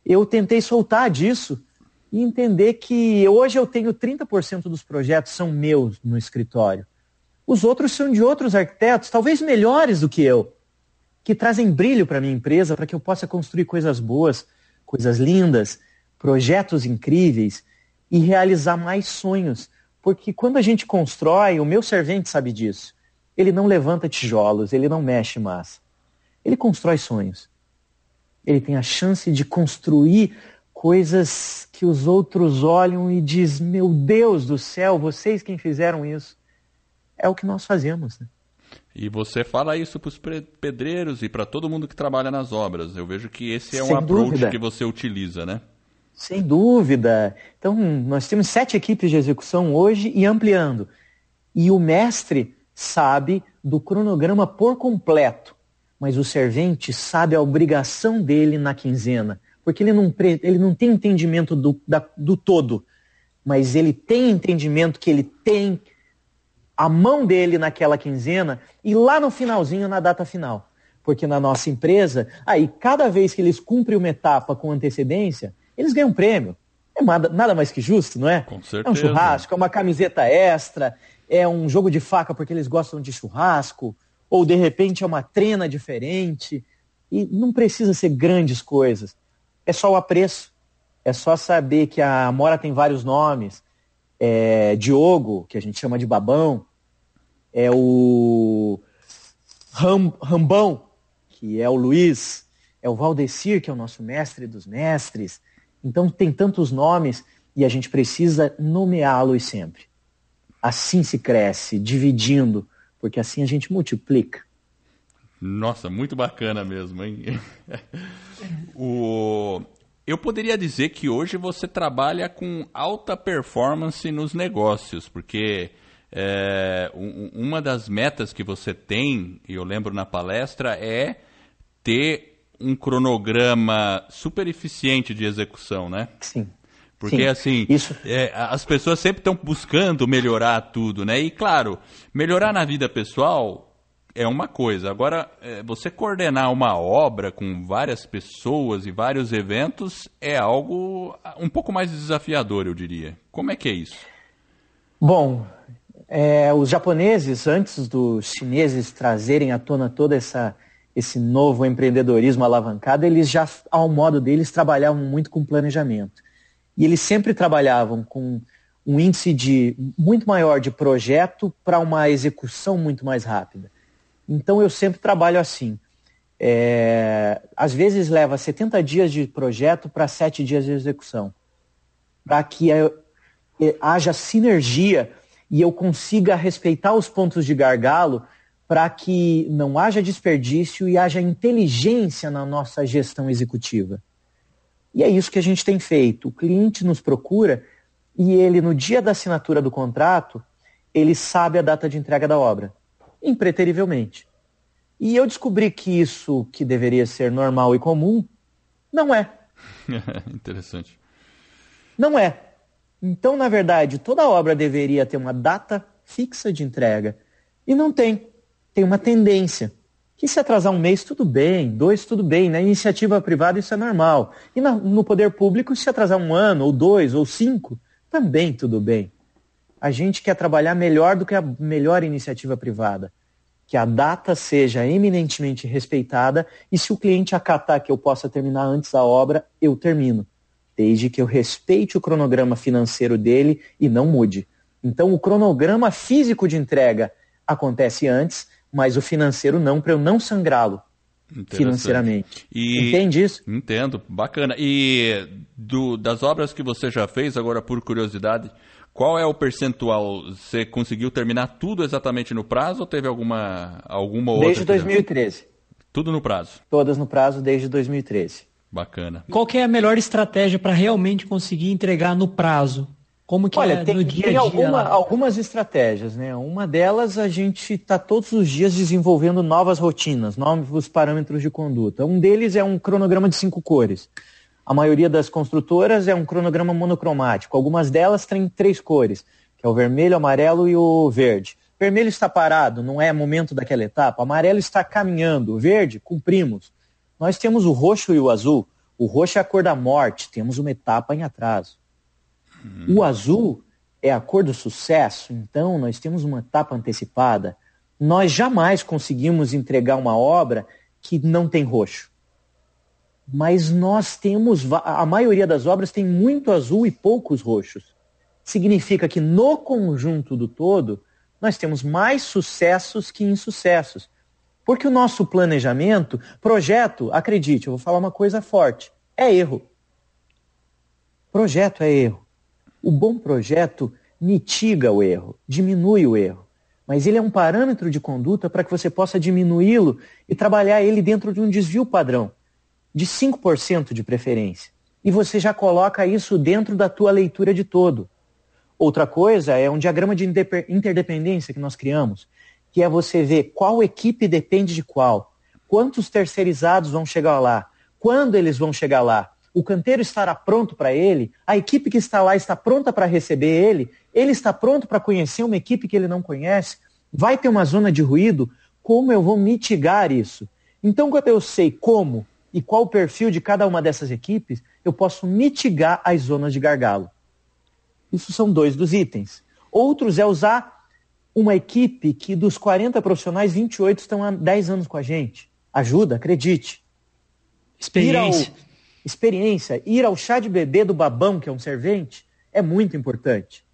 Eu tentei soltar disso e entender que hoje eu tenho 30% dos projetos são meus no escritório. Os outros são de outros arquitetos, talvez melhores do que eu, que trazem brilho para minha empresa para que eu possa construir coisas boas, coisas lindas, projetos incríveis e realizar mais sonhos. Porque quando a gente constrói, o meu servente sabe disso. Ele não levanta tijolos, ele não mexe massa. Ele constrói sonhos. Ele tem a chance de construir coisas que os outros olham e diz: "Meu Deus do céu, vocês quem fizeram isso?" É o que nós fazemos, né? E você fala isso para os pedreiros e para todo mundo que trabalha nas obras. Eu vejo que esse é Sem um approach dúvida. que você utiliza, né? Sem dúvida. Então, nós temos sete equipes de execução hoje e ampliando. E o mestre sabe do cronograma por completo, mas o servente sabe a obrigação dele na quinzena, porque ele não, ele não tem entendimento do, da, do todo, mas ele tem entendimento que ele tem a mão dele naquela quinzena e lá no finalzinho, na data final. Porque na nossa empresa, aí cada vez que eles cumprem uma etapa com antecedência, eles ganham um prêmio. É nada mais que justo, não é? Com certeza. É um churrasco, é uma camiseta extra, é um jogo de faca porque eles gostam de churrasco, ou de repente é uma trena diferente. E não precisa ser grandes coisas. É só o apreço. É só saber que a Amora tem vários nomes. É Diogo, que a gente chama de Babão. É o Ram, Rambão, que é o Luiz. É o Valdecir, que é o nosso mestre dos mestres. Então tem tantos nomes e a gente precisa nomeá-los sempre. Assim se cresce, dividindo, porque assim a gente multiplica. Nossa, muito bacana mesmo, hein? o... Eu poderia dizer que hoje você trabalha com alta performance nos negócios, porque é, uma das metas que você tem, e eu lembro na palestra, é ter um cronograma super eficiente de execução, né? Sim. Porque Sim, assim, isso... é, as pessoas sempre estão buscando melhorar tudo, né? E claro, melhorar na vida pessoal é uma coisa. Agora, é, você coordenar uma obra com várias pessoas e vários eventos é algo um pouco mais desafiador, eu diria. Como é que é isso? Bom, é, os japoneses, antes dos chineses trazerem à tona toda essa esse novo empreendedorismo alavancado, eles já, ao modo deles, trabalhavam muito com planejamento. E eles sempre trabalhavam com um índice de muito maior de projeto para uma execução muito mais rápida. Então eu sempre trabalho assim. É, às vezes leva 70 dias de projeto para 7 dias de execução. Para que haja sinergia e eu consiga respeitar os pontos de gargalo para que não haja desperdício e haja inteligência na nossa gestão executiva. E é isso que a gente tem feito. O cliente nos procura e ele, no dia da assinatura do contrato, ele sabe a data de entrega da obra impreterivelmente. E eu descobri que isso, que deveria ser normal e comum, não é. Interessante. Não é. Então, na verdade, toda obra deveria ter uma data fixa de entrega. E não tem. Tem uma tendência. Que se atrasar um mês, tudo bem. Dois, tudo bem. Na iniciativa privada, isso é normal. E no poder público, se atrasar um ano, ou dois, ou cinco, também tudo bem a gente quer trabalhar melhor do que a melhor iniciativa privada. Que a data seja eminentemente respeitada e se o cliente acatar que eu possa terminar antes da obra, eu termino. Desde que eu respeite o cronograma financeiro dele e não mude. Então, o cronograma físico de entrega acontece antes, mas o financeiro não, para eu não sangrá-lo financeiramente. E... Entende isso? Entendo, bacana. E do, das obras que você já fez, agora por curiosidade, qual é o percentual? Você conseguiu terminar tudo exatamente no prazo ou teve alguma, alguma outra? Desde 2013. Tudo no prazo? Todas no prazo desde 2013. Bacana. Qual é a melhor estratégia para realmente conseguir entregar no prazo? Como que Olha, é tem, no dia tem? Alguma, algumas estratégias, né? Uma delas a gente está todos os dias desenvolvendo novas rotinas, novos parâmetros de conduta. Um deles é um cronograma de cinco cores. A maioria das construtoras é um cronograma monocromático. Algumas delas têm três cores, que é o vermelho, o amarelo e o verde. Vermelho está parado, não é momento daquela etapa. O amarelo está caminhando. O verde, cumprimos. Nós temos o roxo e o azul. O roxo é a cor da morte, temos uma etapa em atraso. O azul é a cor do sucesso, então nós temos uma etapa antecipada. Nós jamais conseguimos entregar uma obra que não tem roxo mas nós temos, a maioria das obras tem muito azul e poucos roxos. Significa que no conjunto do todo, nós temos mais sucessos que insucessos. Porque o nosso planejamento, projeto, acredite, eu vou falar uma coisa forte, é erro. Projeto é erro. O bom projeto mitiga o erro, diminui o erro. Mas ele é um parâmetro de conduta para que você possa diminuí-lo e trabalhar ele dentro de um desvio padrão de 5% de preferência. E você já coloca isso dentro da tua leitura de todo. Outra coisa é um diagrama de interdependência que nós criamos, que é você ver qual equipe depende de qual, quantos terceirizados vão chegar lá, quando eles vão chegar lá. O canteiro estará pronto para ele, a equipe que está lá está pronta para receber ele, ele está pronto para conhecer uma equipe que ele não conhece, vai ter uma zona de ruído, como eu vou mitigar isso? Então, quando eu sei como e qual o perfil de cada uma dessas equipes, eu posso mitigar as zonas de gargalo. Isso são dois dos itens. Outros é usar uma equipe que dos 40 profissionais, 28 estão há 10 anos com a gente. Ajuda, acredite. Experiência. Experiência. Ir ao chá de bebê do babão, que é um servente, é muito importante.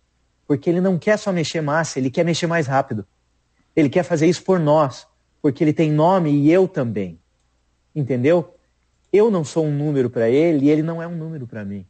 Porque ele não quer só mexer massa, ele quer mexer mais rápido. Ele quer fazer isso por nós, porque ele tem nome e eu também. Entendeu? Eu não sou um número para ele e ele não é um número para mim.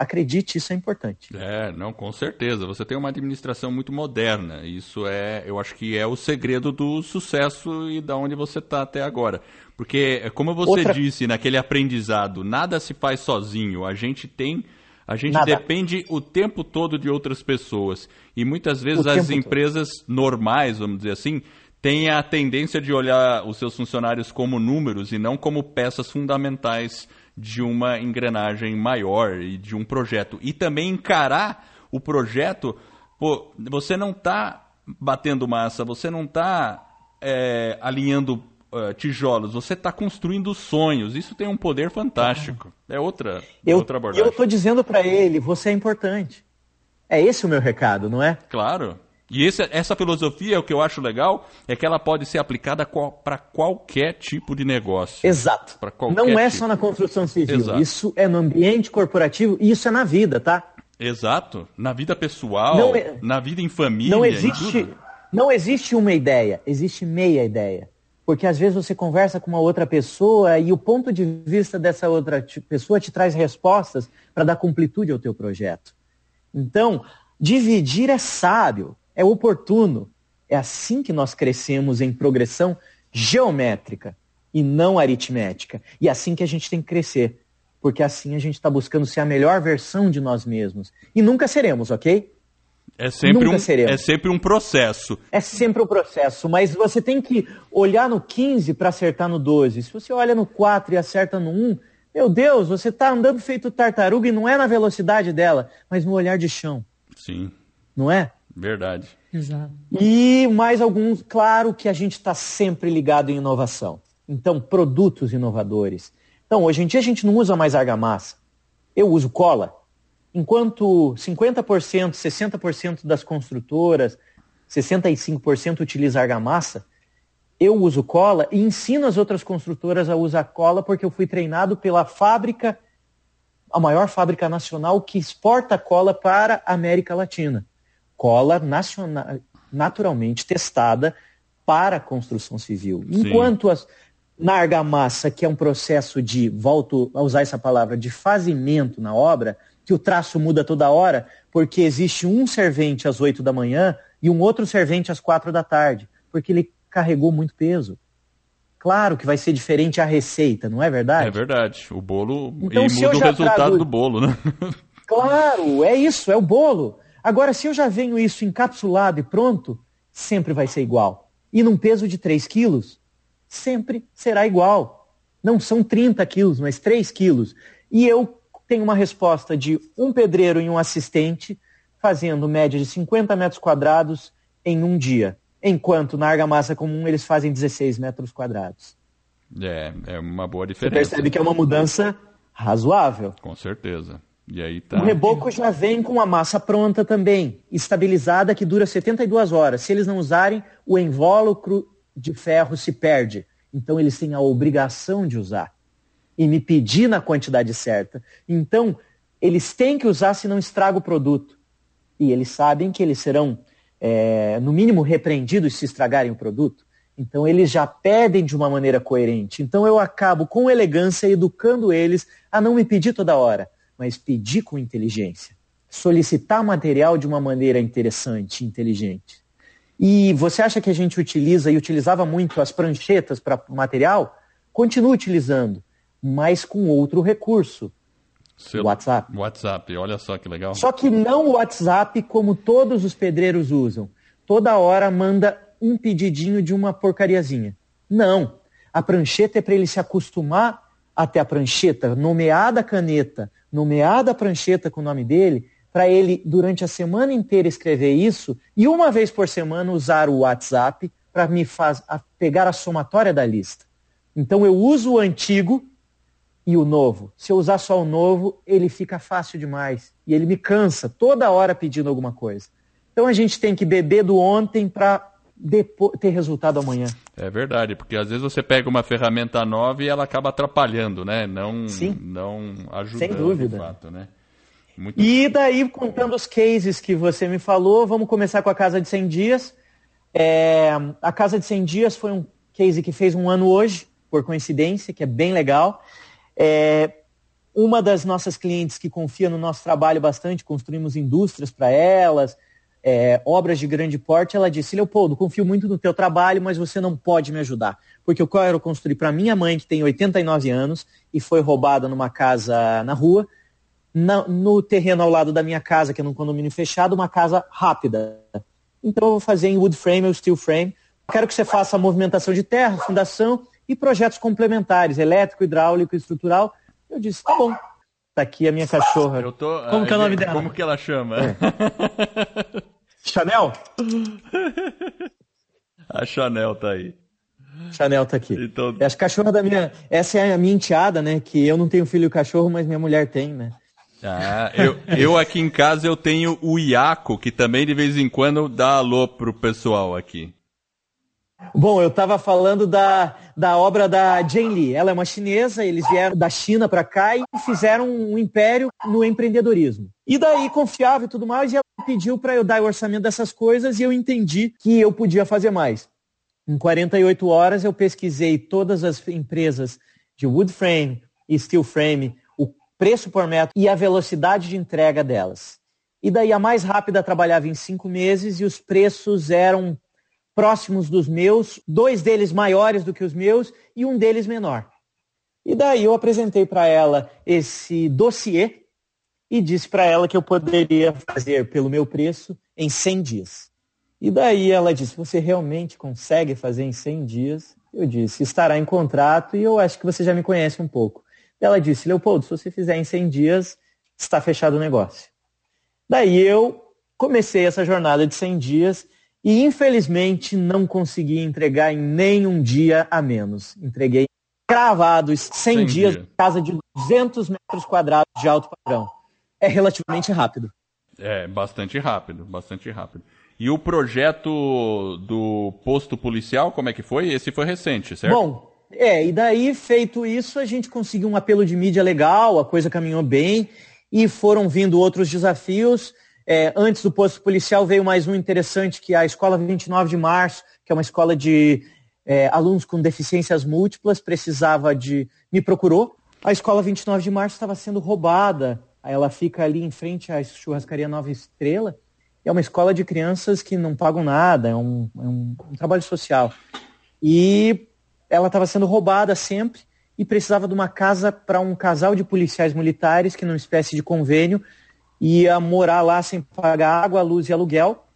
Acredite, isso é importante. É, não, com certeza. Você tem uma administração muito moderna. Isso é, eu acho que é o segredo do sucesso e da onde você está até agora. Porque, como você Outra... disse naquele aprendizado, nada se faz sozinho. A gente tem. A gente Nada. depende o tempo todo de outras pessoas. E muitas vezes o as empresas todo. normais, vamos dizer assim, têm a tendência de olhar os seus funcionários como números e não como peças fundamentais de uma engrenagem maior e de um projeto. E também encarar o projeto, pô, você não está batendo massa, você não está é, alinhando uh, tijolos, você está construindo sonhos. Isso tem um poder fantástico. É outra, eu, outra abordagem. Eu estou dizendo para ele, você é importante. É esse o meu recado, não é? Claro. E esse, essa filosofia, o que eu acho legal, é que ela pode ser aplicada para qualquer tipo de negócio. Exato. Não é tipo. só na construção civil. Exato. Isso é no ambiente corporativo e isso é na vida, tá? Exato. Na vida pessoal, é, na vida em família. Não existe, não existe uma ideia, existe meia ideia. Porque às vezes você conversa com uma outra pessoa e o ponto de vista dessa outra pessoa te traz respostas para dar completude ao teu projeto. Então, dividir é sábio é oportuno. É assim que nós crescemos em progressão geométrica e não aritmética. E é assim que a gente tem que crescer. Porque assim a gente está buscando ser a melhor versão de nós mesmos. E nunca seremos, ok? É sempre, nunca um, seremos. é sempre um processo. É sempre um processo, mas você tem que olhar no 15 para acertar no 12. Se você olha no 4 e acerta no 1, meu Deus, você está andando feito tartaruga e não é na velocidade dela, mas no olhar de chão. Sim. Não é? Verdade. Exato. E mais alguns, claro que a gente está sempre ligado em inovação. Então, produtos inovadores. Então, hoje em dia a gente não usa mais argamassa. Eu uso cola. Enquanto 50%, 60% das construtoras, 65% utiliza argamassa, eu uso cola e ensino as outras construtoras a usar cola porque eu fui treinado pela fábrica, a maior fábrica nacional que exporta cola para a América Latina cola nacional, naturalmente testada para a construção civil. Sim. Enquanto as, na argamassa, que é um processo de, volto a usar essa palavra, de fazimento na obra, que o traço muda toda hora, porque existe um servente às 8 da manhã e um outro servente às 4 da tarde, porque ele carregou muito peso. Claro que vai ser diferente a receita, não é verdade? É verdade. O bolo então, e muda o resultado trago... do bolo, né? Claro, é isso, é o bolo. Agora, se eu já venho isso encapsulado e pronto, sempre vai ser igual. E num peso de 3 quilos, sempre será igual. Não são 30 quilos, mas 3 quilos. E eu tenho uma resposta de um pedreiro e um assistente fazendo média de 50 metros quadrados em um dia. Enquanto na argamassa comum eles fazem 16 metros quadrados. É, é uma boa diferença. Você percebe que é uma mudança razoável. Com certeza. Tá. O reboco já vem com a massa pronta também, estabilizada, que dura 72 horas. Se eles não usarem, o invólucro de ferro se perde. Então eles têm a obrigação de usar e me pedir na quantidade certa. Então, eles têm que usar se não estraga o produto. E eles sabem que eles serão, é, no mínimo, repreendidos se estragarem o produto. Então, eles já pedem de uma maneira coerente. Então, eu acabo, com elegância, educando eles a não me pedir toda hora mas pedir com inteligência. Solicitar material de uma maneira interessante, inteligente. E você acha que a gente utiliza e utilizava muito as pranchetas para material? Continua utilizando, mas com outro recurso. Seu WhatsApp. WhatsApp, olha só que legal. Só que não o WhatsApp como todos os pedreiros usam. Toda hora manda um pedidinho de uma porcariazinha. Não. A prancheta é para ele se acostumar até a prancheta, nomeada caneta, nomeada a prancheta com o nome dele, para ele, durante a semana inteira, escrever isso e uma vez por semana usar o WhatsApp para me faz, a pegar a somatória da lista. Então eu uso o antigo e o novo. Se eu usar só o novo, ele fica fácil demais. E ele me cansa toda hora pedindo alguma coisa. Então a gente tem que beber do ontem para ter resultado amanhã. É verdade, porque às vezes você pega uma ferramenta nova e ela acaba atrapalhando, né? Não, Sim. não ajudando Sem dúvida. de fato, né? Muito... E daí, contando os cases que você me falou, vamos começar com a Casa de 100 Dias. É, a Casa de 100 Dias foi um case que fez um ano hoje, por coincidência, que é bem legal. É, uma das nossas clientes que confia no nosso trabalho bastante, construímos indústrias para elas, é, obras de grande porte, ela disse, Leopoldo, confio muito no teu trabalho, mas você não pode me ajudar. Porque eu quero construir para minha mãe, que tem 89 anos e foi roubada numa casa na rua, na, no terreno ao lado da minha casa, que é num condomínio fechado, uma casa rápida. Então eu vou fazer em wood frame ou steel frame. Quero que você faça a movimentação de terra, fundação e projetos complementares, elétrico, hidráulico, estrutural. Eu disse, tá bom. Tá aqui a minha cachorra. Eu tô, como que é o nome dela? Como que ela chama? É. Chanel? A Chanel tá aí. Chanel tá aqui. Então... É as cachorras da minha. Essa é a minha enteada, né? Que eu não tenho filho cachorro, mas minha mulher tem, né? Ah, eu, eu aqui em casa eu tenho o Iaco, que também de vez em quando dá alô pro pessoal aqui. Bom, eu estava falando da, da obra da Jane Lee. Ela é uma chinesa, eles vieram da China para cá e fizeram um império no empreendedorismo. E daí, confiável e tudo mais, e ela pediu para eu dar o orçamento dessas coisas e eu entendi que eu podia fazer mais. Em 48 horas, eu pesquisei todas as empresas de wood frame e steel frame, o preço por metro e a velocidade de entrega delas. E daí, a mais rápida trabalhava em cinco meses e os preços eram próximos dos meus, dois deles maiores do que os meus e um deles menor. E daí eu apresentei para ela esse dossiê e disse para ela que eu poderia fazer pelo meu preço em 100 dias. E daí ela disse: Você realmente consegue fazer em 100 dias? Eu disse: Estará em contrato e eu acho que você já me conhece um pouco. Ela disse: Leopoldo, se você fizer em 100 dias, está fechado o negócio. Daí eu comecei essa jornada de 100 dias e infelizmente não consegui entregar em nenhum dia a menos. Entreguei cravados 100 dias, dia. casa de 200 metros quadrados de alto padrão. É relativamente rápido. É, bastante rápido, bastante rápido. E o projeto do posto policial, como é que foi? Esse foi recente, certo? Bom, é, e daí, feito isso, a gente conseguiu um apelo de mídia legal, a coisa caminhou bem, e foram vindo outros desafios. É, antes do posto policial veio mais um interessante, que é a Escola 29 de Março, que é uma escola de é, alunos com deficiências múltiplas, precisava de. me procurou. A Escola 29 de Março estava sendo roubada. Ela fica ali em frente à churrascaria Nova Estrela. É uma escola de crianças que não pagam nada, é um, é um, um trabalho social. E ela estava sendo roubada sempre e precisava de uma casa para um casal de policiais militares, que numa espécie de convênio, ia morar lá sem pagar água, luz e aluguel,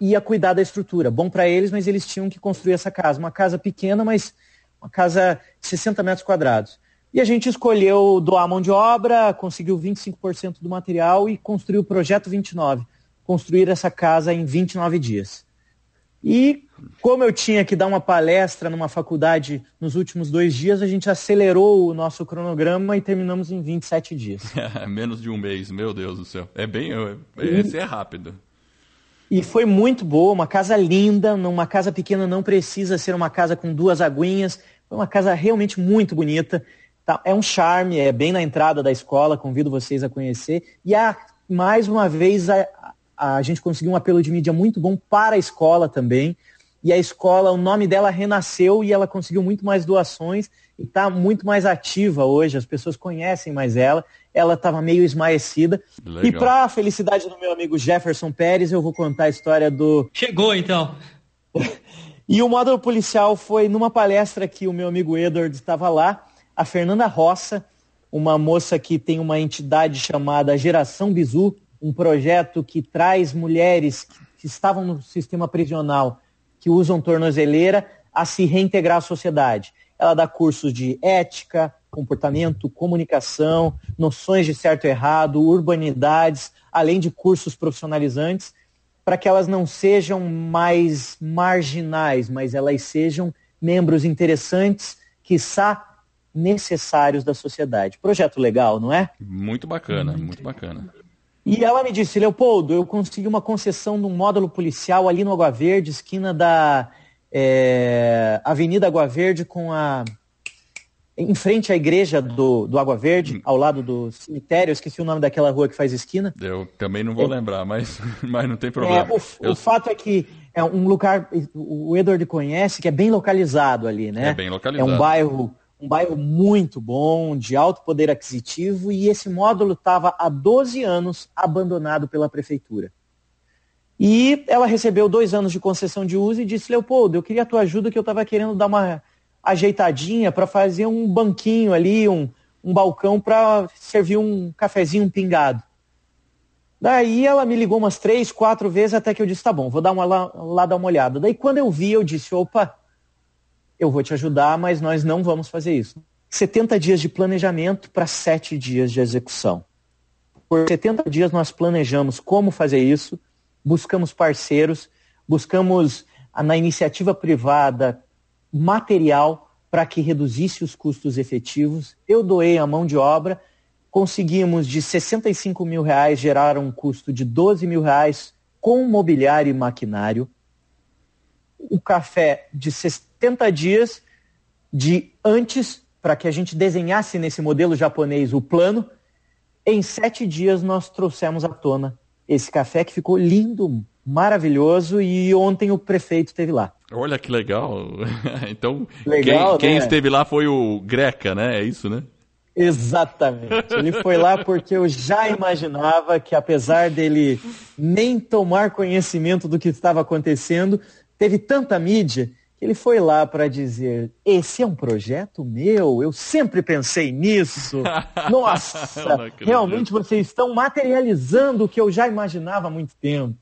ia cuidar da estrutura. Bom para eles, mas eles tinham que construir essa casa. Uma casa pequena, mas uma casa de 60 metros quadrados. E a gente escolheu doar mão de obra, conseguiu 25% do material e construiu o projeto 29. Construir essa casa em 29 dias. E como eu tinha que dar uma palestra numa faculdade nos últimos dois dias, a gente acelerou o nosso cronograma e terminamos em 27 dias. Menos de um mês, meu Deus do céu. É bem. Esse é rápido. E foi muito boa, uma casa linda, numa casa pequena não precisa ser uma casa com duas aguinhas. Foi uma casa realmente muito bonita. Tá, é um charme, é bem na entrada da escola, convido vocês a conhecer. E a, mais uma vez a, a gente conseguiu um apelo de mídia muito bom para a escola também. E a escola, o nome dela renasceu e ela conseguiu muito mais doações e está muito mais ativa hoje. As pessoas conhecem mais ela. Ela estava meio esmaecida. Legal. E para a felicidade do meu amigo Jefferson Pérez, eu vou contar a história do. Chegou então. e o módulo policial foi numa palestra que o meu amigo Edward estava lá. A Fernanda Roça, uma moça que tem uma entidade chamada Geração Bizu, um projeto que traz mulheres que estavam no sistema prisional, que usam tornozeleira, a se reintegrar à sociedade. Ela dá cursos de ética, comportamento, comunicação, noções de certo e errado, urbanidades, além de cursos profissionalizantes, para que elas não sejam mais marginais, mas elas sejam membros interessantes, quiçá necessários da sociedade. Projeto legal, não é? Muito bacana, muito bacana. E ela me disse, Leopoldo, eu consegui uma concessão de um módulo policial ali no Água Verde, esquina da é, Avenida Água Verde com a. Em frente à igreja do, do Água Verde, ao lado do cemitério, eu esqueci o nome daquela rua que faz esquina. Eu também não vou é, lembrar, mas, mas não tem problema. É, o, eu... o fato é que é um lugar, o Edward conhece, que é bem localizado ali, né? É bem localizado. É um bairro um bairro muito bom, de alto poder aquisitivo, e esse módulo estava há 12 anos abandonado pela prefeitura. E ela recebeu dois anos de concessão de uso e disse, Leopoldo, eu queria a tua ajuda que eu estava querendo dar uma ajeitadinha para fazer um banquinho ali, um, um balcão para servir um cafezinho pingado. Daí ela me ligou umas três, quatro vezes até que eu disse, tá bom, vou dar uma lá, lá dar uma olhada. Daí quando eu vi, eu disse, opa, eu vou te ajudar, mas nós não vamos fazer isso. 70 dias de planejamento para 7 dias de execução. Por 70 dias nós planejamos como fazer isso, buscamos parceiros, buscamos na iniciativa privada material para que reduzisse os custos efetivos. Eu doei a mão de obra, conseguimos de 65 mil reais gerar um custo de 12 mil reais com mobiliário e maquinário. O café de 70 dias de antes, para que a gente desenhasse nesse modelo japonês o plano. Em sete dias nós trouxemos à tona esse café que ficou lindo, maravilhoso e ontem o prefeito esteve lá. Olha que legal. então, legal, quem, quem né? esteve lá foi o Greca, né? É isso, né? Exatamente. Ele foi lá porque eu já imaginava que, apesar dele nem tomar conhecimento do que estava acontecendo, teve tanta mídia que ele foi lá para dizer: Esse é um projeto meu, eu sempre pensei nisso. Nossa, realmente vocês estão materializando o que eu já imaginava há muito tempo.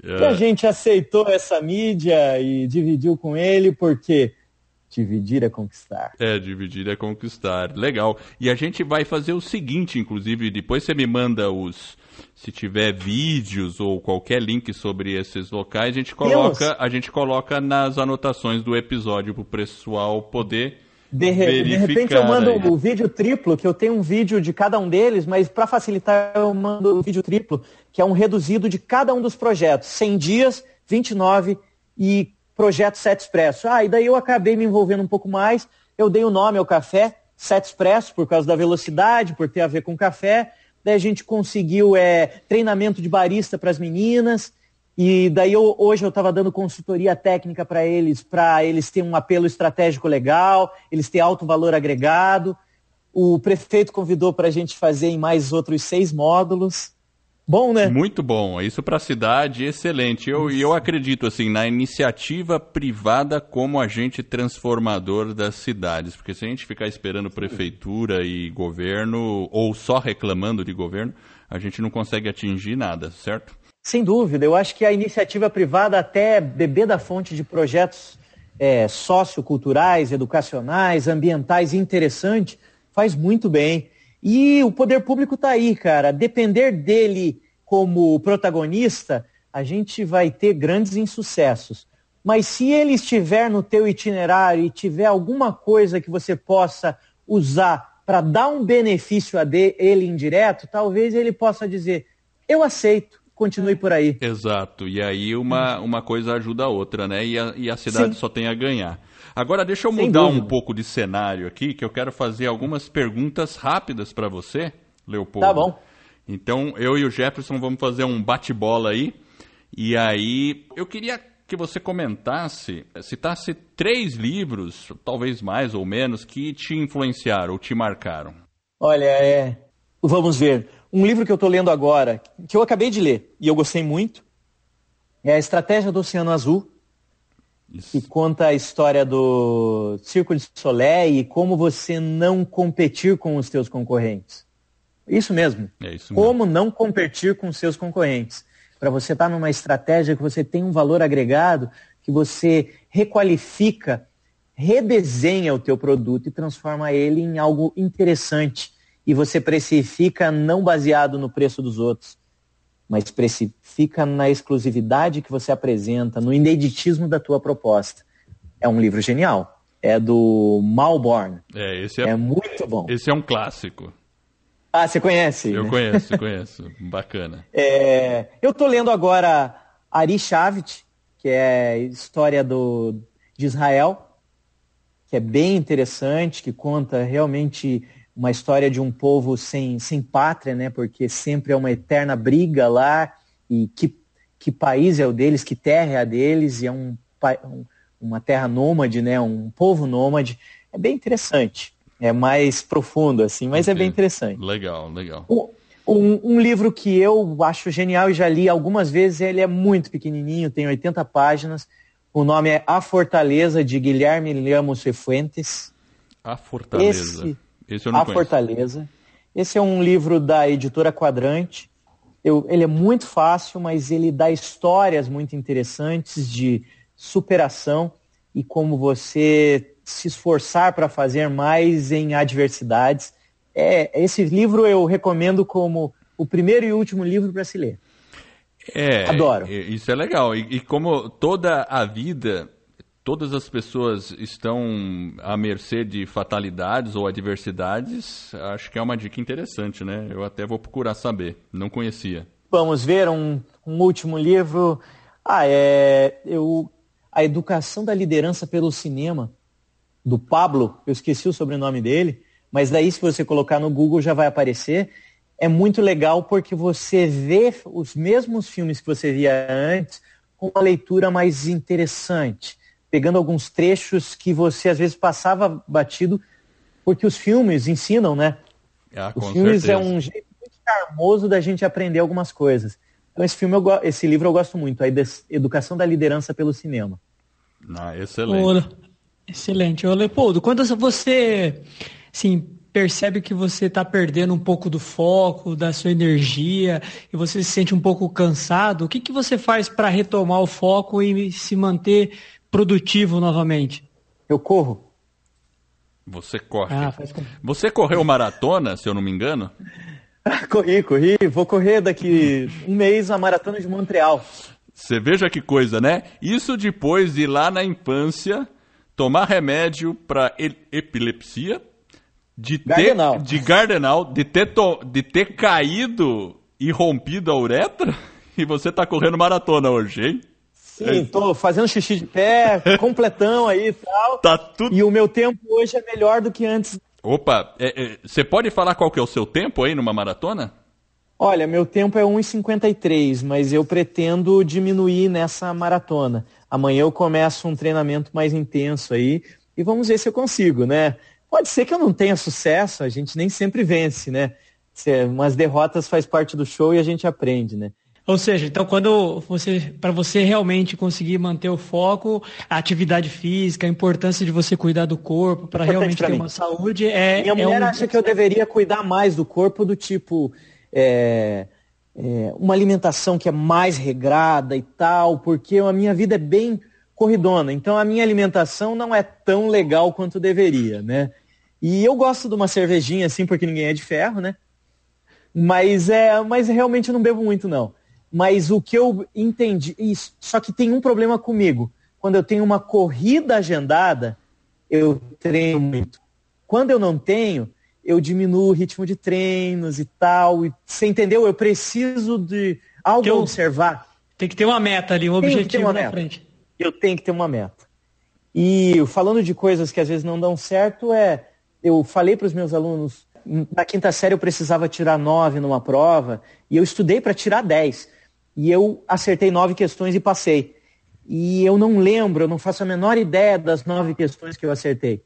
Yeah. E a é. gente aceitou essa mídia e dividiu com ele, porque dividir é conquistar. É, dividir é conquistar. Legal. E a gente vai fazer o seguinte, inclusive, depois você me manda os. Se tiver vídeos ou qualquer link sobre esses locais, a gente coloca, a gente coloca nas anotações do episódio para o pessoal poder de, re, de, repente eu mando o vídeo triplo, que eu tenho um vídeo de cada um deles, mas para facilitar eu mando o vídeo triplo, que é um reduzido de cada um dos projetos. 100 dias, 29 e projeto Set Expresso. Ah, e daí eu acabei me envolvendo um pouco mais, eu dei o nome ao café, Set Expresso, por causa da velocidade, por ter a ver com café. Daí a gente conseguiu é, treinamento de barista para as meninas, e daí eu, hoje eu estava dando consultoria técnica para eles, para eles terem um apelo estratégico legal, eles terem alto valor agregado. O prefeito convidou para a gente fazer em mais outros seis módulos. Bom, né? Muito bom. Isso para a cidade, excelente. Eu, e eu acredito assim na iniciativa privada como agente transformador das cidades, porque se a gente ficar esperando prefeitura e governo ou só reclamando de governo, a gente não consegue atingir nada, certo? Sem dúvida, eu acho que a iniciativa privada até beber da fonte de projetos é, socioculturais, educacionais, ambientais interessantes, faz muito bem. E o poder público está aí, cara. Depender dele como protagonista, a gente vai ter grandes insucessos. Mas se ele estiver no teu itinerário e tiver alguma coisa que você possa usar para dar um benefício a ele indireto, talvez ele possa dizer: eu aceito continue por aí. Exato. E aí uma, uma coisa ajuda a outra, né? E a, e a cidade Sim. só tem a ganhar. Agora deixa eu mudar um pouco de cenário aqui, que eu quero fazer algumas perguntas rápidas para você, Leopoldo. Tá bom. Então eu e o Jefferson vamos fazer um bate-bola aí. E aí eu queria que você comentasse, citasse três livros, talvez mais ou menos, que te influenciaram ou te marcaram. Olha, é... vamos ver. Um livro que eu estou lendo agora, que eu acabei de ler e eu gostei muito, é A Estratégia do Oceano Azul, Isso. que conta a história do Círculo de Solé e como você não competir com os teus concorrentes. Isso mesmo. É isso mesmo. Como não competir com os seus concorrentes. Para você estar tá numa estratégia que você tem um valor agregado, que você requalifica, redesenha o teu produto e transforma ele em algo interessante e você precifica não baseado no preço dos outros, mas precifica na exclusividade que você apresenta, no ineditismo da tua proposta. É um livro genial. É do Malborn. É, esse é, é muito bom. Esse é um clássico. Ah, você conhece? Eu né? conheço, conheço. Bacana. É, eu estou lendo agora Ari Shavit, que é história do, de Israel, que é bem interessante, que conta realmente uma história de um povo sem, sem pátria, né? Porque sempre é uma eterna briga lá e que, que país é o deles, que terra é a deles, e é um, um uma terra nômade, né? Um povo nômade. É bem interessante. É mais profundo, assim, mas okay. é bem interessante. Legal, legal. Um, um, livro que eu acho genial e já li algumas vezes, ele é muito pequenininho, tem 80 páginas. O nome é A Fortaleza, de Guilherme Lemos Fuentes. A Fortaleza. Esse, Esse eu não A conheço. Fortaleza. Esse é um livro da editora Quadrante. Eu, ele é muito fácil, mas ele dá histórias muito interessantes de superação e como você se esforçar para fazer mais em adversidades. É, esse livro eu recomendo como o primeiro e último livro para se ler. É, Adoro. Isso é legal. E, e, como toda a vida, todas as pessoas estão à mercê de fatalidades ou adversidades, acho que é uma dica interessante, né? Eu até vou procurar saber. Não conhecia. Vamos ver um, um último livro. Ah, é. Eu, a Educação da Liderança pelo Cinema, do Pablo, eu esqueci o sobrenome dele, mas daí se você colocar no Google já vai aparecer. É muito legal porque você vê os mesmos filmes que você via antes com uma leitura mais interessante, pegando alguns trechos que você às vezes passava batido, porque os filmes ensinam, né? Ah, os filmes certeza. é um jeito muito charmoso da gente aprender algumas coisas. Então esse filme, eu, esse livro eu gosto muito, a Educação da Liderança pelo Cinema. Ah, excelente. Excelente. Ô, Leopoldo, quando você sim, percebe que você está perdendo um pouco do foco, da sua energia, e você se sente um pouco cansado, o que, que você faz para retomar o foco e se manter produtivo novamente? Eu corro. Você corre. Ah, faz... Você correu maratona, se eu não me engano? corri, corri. Vou correr daqui um mês a maratona de Montreal. Você veja que coisa, né? Isso depois de ir lá na infância tomar remédio para epilepsia, de ter Gardenal. de Gardenal, de ter, to, de ter caído e rompido a uretra, e você tá correndo maratona hoje, hein? Sim, é tô fazendo xixi de pé, completão aí e tal. Tá tudo... E o meu tempo hoje é melhor do que antes. Opa, você é, é, pode falar qual que é o seu tempo aí numa maratona? Olha, meu tempo é 1,53, mas eu pretendo diminuir nessa maratona. Amanhã eu começo um treinamento mais intenso aí e vamos ver se eu consigo, né? Pode ser que eu não tenha sucesso, a gente nem sempre vence, né? Umas derrotas faz parte do show e a gente aprende, né? Ou seja, então quando você, para você realmente conseguir manter o foco, a atividade física, a importância de você cuidar do corpo para realmente ter mim. uma saúde é. Minha é mulher um... acha que eu deveria cuidar mais do corpo do tipo é, é, uma alimentação que é mais regrada e tal, porque a minha vida é bem corridona, então a minha alimentação não é tão legal quanto deveria, né? E eu gosto de uma cervejinha assim, porque ninguém é de ferro, né? Mas é, mas realmente eu não bebo muito não. Mas o que eu entendi, isso, só que tem um problema comigo. Quando eu tenho uma corrida agendada, eu treino muito. Quando eu não tenho, eu diminuo o ritmo de treinos e tal. E, você entendeu? Eu preciso de algo eu, observar. Tem que ter uma meta ali, um tem objetivo na frente. Eu tenho que ter uma meta. E falando de coisas que às vezes não dão certo, é. Eu falei para os meus alunos, na quinta série eu precisava tirar nove numa prova, e eu estudei para tirar dez. E eu acertei nove questões e passei. E eu não lembro, eu não faço a menor ideia das nove questões que eu acertei.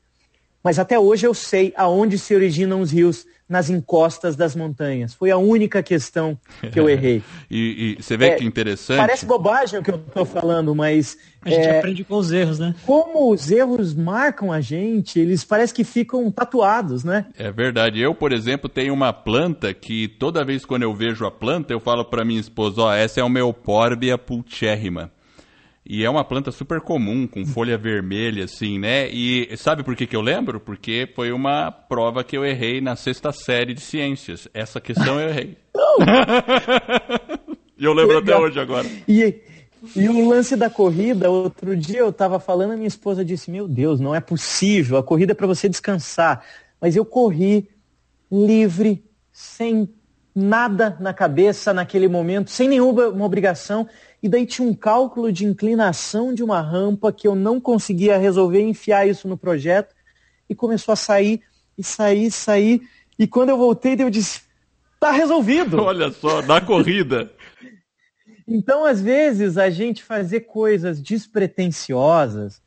Mas até hoje eu sei aonde se originam os rios nas encostas das montanhas. Foi a única questão que eu errei. e, e, você vê é, que interessante. Parece bobagem o que eu estou falando, mas. A gente é, aprende com os erros, né? Como os erros marcam a gente, eles parecem que ficam tatuados, né? É verdade. Eu, por exemplo, tenho uma planta que toda vez quando eu vejo a planta, eu falo para minha esposa: ó, oh, essa é o meu Porbia pulcherrima. E é uma planta super comum, com folha vermelha, assim, né? E sabe por que, que eu lembro? Porque foi uma prova que eu errei na sexta série de ciências. Essa questão eu errei. e eu lembro Legal. até hoje agora. E, e o lance da corrida, outro dia eu estava falando, a minha esposa disse: Meu Deus, não é possível, a corrida é para você descansar. Mas eu corri livre, sem nada na cabeça naquele momento, sem nenhuma obrigação e daí tinha um cálculo de inclinação de uma rampa que eu não conseguia resolver enfiar isso no projeto e começou a sair e sair, sair. E quando eu voltei, eu disse: tá resolvido. Olha só, na corrida. então, às vezes, a gente fazer coisas despretensiosas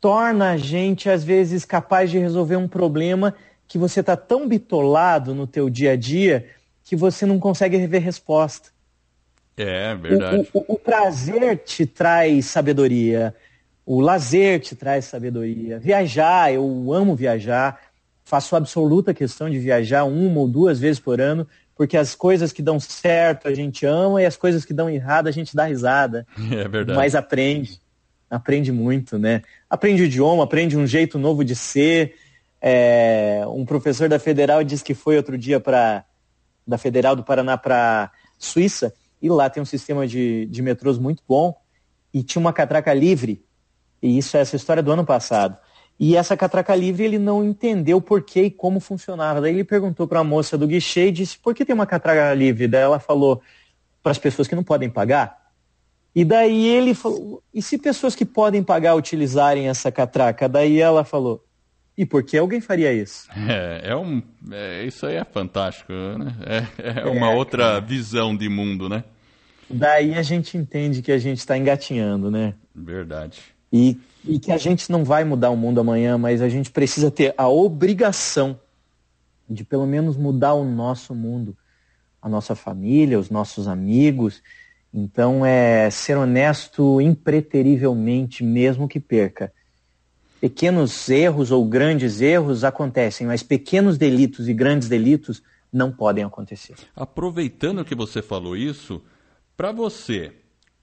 torna a gente, às vezes, capaz de resolver um problema que você está tão bitolado no teu dia a dia que você não consegue rever resposta. É, verdade. O, o, o, prazer te traz sabedoria, o lazer te traz sabedoria. Viajar, eu amo viajar, faço absoluta questão de viajar uma ou duas vezes por ano, porque as coisas que dão certo a gente ama e as coisas que dão errado a gente dá risada. É verdade. Mas aprende, aprende muito, né? Aprende o idioma, aprende um jeito novo de ser. É, um professor da Federal disse que foi outro dia para da Federal do Paraná para Suíça e lá tem um sistema de, de metrôs muito bom e tinha uma catraca livre. E isso é essa história do ano passado. E essa catraca livre ele não entendeu por que e como funcionava. Daí ele perguntou para a moça do guichê e disse: por que tem uma catraca livre? Daí ela falou para as pessoas que não podem pagar. E daí ele falou: e se pessoas que podem pagar utilizarem essa catraca? Daí ela falou: e por que alguém faria isso? É, é um, é, isso aí é fantástico, né? É, é uma é, outra visão de mundo, né? Daí a gente entende que a gente está engatinhando, né? Verdade. E, e que a gente não vai mudar o mundo amanhã, mas a gente precisa ter a obrigação de pelo menos mudar o nosso mundo, a nossa família, os nossos amigos. Então é ser honesto impreterivelmente, mesmo que perca pequenos erros ou grandes erros acontecem, mas pequenos delitos e grandes delitos não podem acontecer. Aproveitando que você falou isso, para você,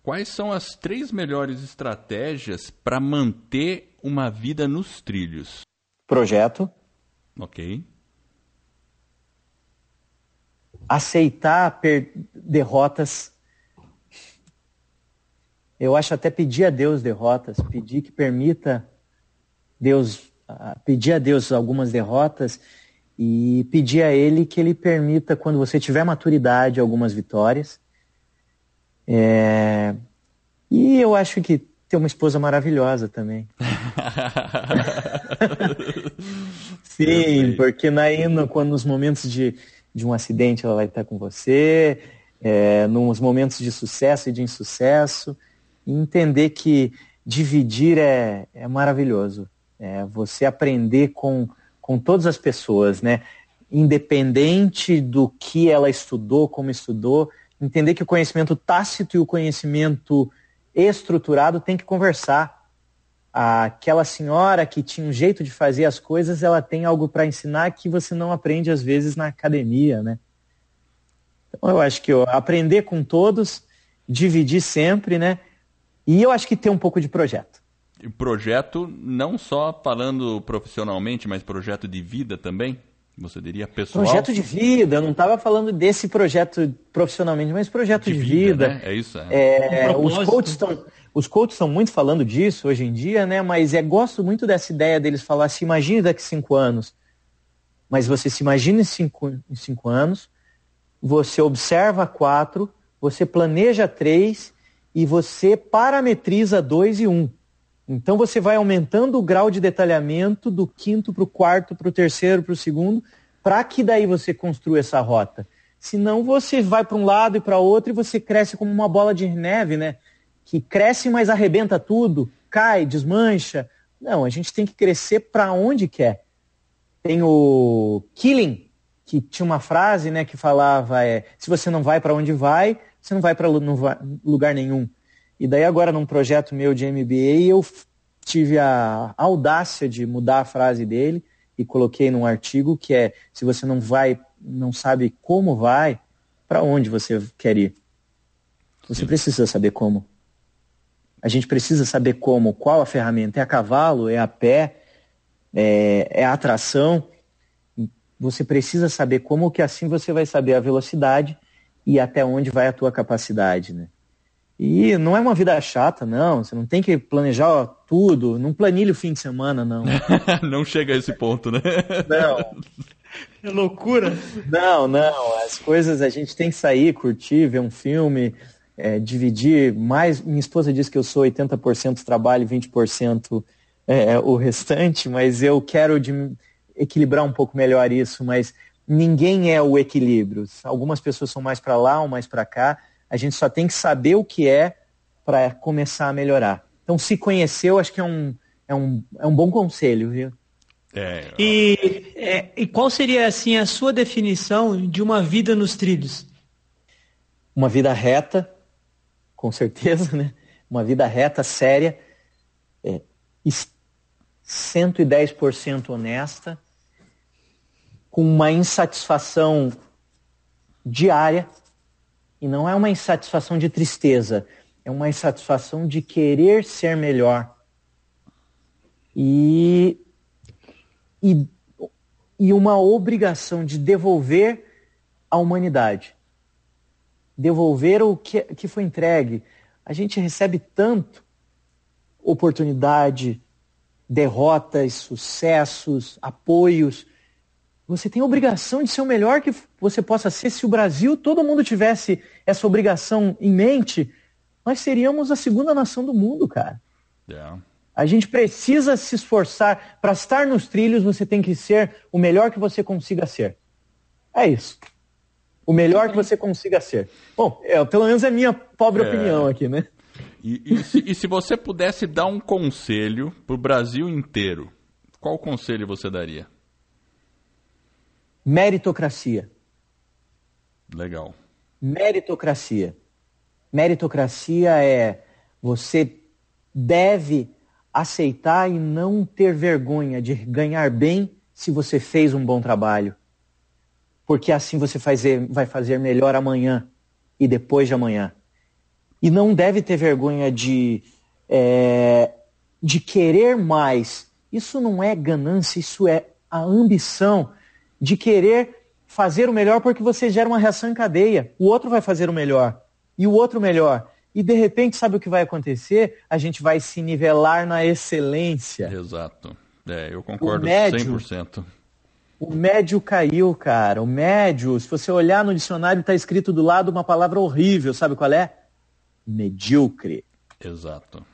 quais são as três melhores estratégias para manter uma vida nos trilhos? Projeto. Ok. Aceitar derrotas. Eu acho até pedir a Deus derrotas, pedir que permita Deus, pedir a Deus algumas derrotas e pedir a Ele que Ele permita, quando você tiver maturidade, algumas vitórias. É... E eu acho que ter uma esposa maravilhosa também. Sim, porque naí, no, quando nos momentos de, de um acidente ela vai estar com você, é, nos momentos de sucesso e de insucesso, e entender que dividir é, é maravilhoso. É, você aprender com, com todas as pessoas, né? Independente do que ela estudou, como estudou, entender que o conhecimento tácito e o conhecimento estruturado tem que conversar. Aquela senhora que tinha um jeito de fazer as coisas, ela tem algo para ensinar que você não aprende às vezes na academia, né? Então eu acho que eu, aprender com todos, dividir sempre, né? E eu acho que ter um pouco de projeto projeto não só falando profissionalmente, mas projeto de vida também? Você diria pessoal? Projeto de vida, eu não estava falando desse projeto profissionalmente, mas projeto de, de vida. vida. Né? É isso. É. É, os coaches estão os coaches estão muito falando disso hoje em dia, né? Mas é gosto muito dessa ideia deles falar se imagine daqui cinco anos. Mas você se imagina em cinco, em cinco anos, você observa quatro, você planeja três e você parametriza dois e um. Então você vai aumentando o grau de detalhamento do quinto para o quarto, para o terceiro, para o segundo, para que daí você construa essa rota. Senão você vai para um lado e para outro e você cresce como uma bola de neve, né? Que cresce, mas arrebenta tudo, cai, desmancha. Não, a gente tem que crescer para onde quer. Tem o Killing, que tinha uma frase, né, que falava é, se você não vai para onde vai, você não vai para lugar nenhum. E daí agora num projeto meu de MBA eu tive a audácia de mudar a frase dele e coloquei num artigo que é se você não vai, não sabe como vai, para onde você quer ir? Você Sim. precisa saber como. A gente precisa saber como, qual a ferramenta. É a cavalo, é a pé, é, é a atração. Você precisa saber como, que assim você vai saber a velocidade e até onde vai a tua capacidade, né? E não é uma vida chata, não. Você não tem que planejar tudo. Não planilha o fim de semana, não. não chega a esse ponto, né? Não. É loucura. Não, não. As coisas a gente tem que sair, curtir, ver um filme, é, dividir mais. Minha esposa diz que eu sou 80% trabalho e 20% é, é, o restante, mas eu quero de, equilibrar um pouco melhor isso. Mas ninguém é o equilíbrio. Algumas pessoas são mais para lá ou mais para cá a gente só tem que saber o que é para começar a melhorar. Então, se conhecer, eu acho que é um, é um, é um bom conselho, viu? É, e, é, e qual seria assim a sua definição de uma vida nos trilhos? Uma vida reta, com certeza, né? Uma vida reta, séria, é, 110% honesta, com uma insatisfação diária, e não é uma insatisfação de tristeza, é uma insatisfação de querer ser melhor. E, e, e uma obrigação de devolver à humanidade. Devolver o que, que foi entregue. A gente recebe tanto oportunidade, derrotas, sucessos, apoios. Você tem a obrigação de ser o melhor que você possa ser. Se o Brasil, todo mundo tivesse essa obrigação em mente, nós seríamos a segunda nação do mundo, cara. Yeah. A gente precisa se esforçar. Para estar nos trilhos, você tem que ser o melhor que você consiga ser. É isso. O melhor que você consiga ser. Bom, é, pelo menos é minha pobre é... opinião aqui, né? E, e, se, e, se, você pudesse dar um conselho para o Brasil inteiro, qual conselho você daria? Meritocracia. Legal. Meritocracia. Meritocracia é você deve aceitar e não ter vergonha de ganhar bem se você fez um bom trabalho. Porque assim você vai fazer melhor amanhã e depois de amanhã. E não deve ter vergonha de, é, de querer mais. Isso não é ganância, isso é a ambição de querer fazer o melhor porque você gera uma reação em cadeia. O outro vai fazer o melhor. E o outro melhor. E de repente, sabe o que vai acontecer? A gente vai se nivelar na excelência. Exato. É, eu concordo o médio, 100%. O médio caiu, cara. O médio, se você olhar no dicionário, está escrito do lado uma palavra horrível. Sabe qual é? medíocre. Exato.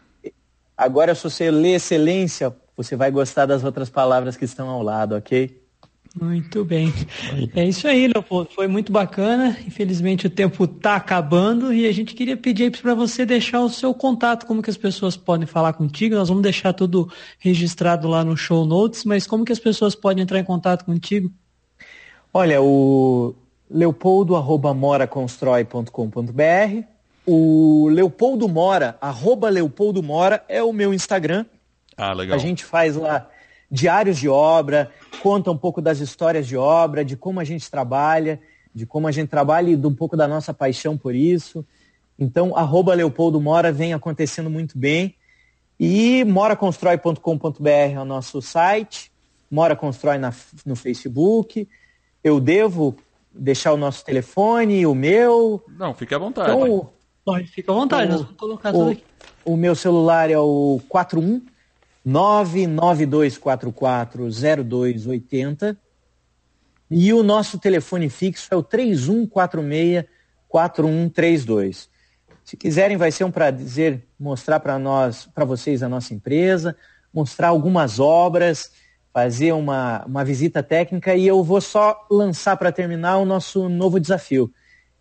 Agora, se você lê excelência, você vai gostar das outras palavras que estão ao lado, ok? Muito bem. É isso aí, Leopoldo. Foi muito bacana. Infelizmente o tempo está acabando e a gente queria pedir para você deixar o seu contato, como que as pessoas podem falar contigo. Nós vamos deixar tudo registrado lá no show notes, mas como que as pessoas podem entrar em contato contigo? Olha, o leopoldo@moraconstrói.com.br o Leopoldo Mora, arroba Leopoldo Mora, é o meu Instagram. Ah, legal. A gente faz lá diários de obra, conta um pouco das histórias de obra, de como a gente trabalha, de como a gente trabalha e de um pouco da nossa paixão por isso. Então, arroba Leopoldo Mora vem acontecendo muito bem. E moraconstrói.com.br é o nosso site, Mora Constrói na, no Facebook. Eu devo deixar o nosso telefone, o meu. Não, fique à vontade. Então, Pode, fica à vontade, o, nós vamos colocar tudo aqui. O meu celular é o 41 992440280 e o nosso telefone fixo é o 3146 4132. Se quiserem, vai ser um prazer mostrar para nós, para vocês a nossa empresa, mostrar algumas obras, fazer uma, uma visita técnica e eu vou só lançar para terminar o nosso novo desafio.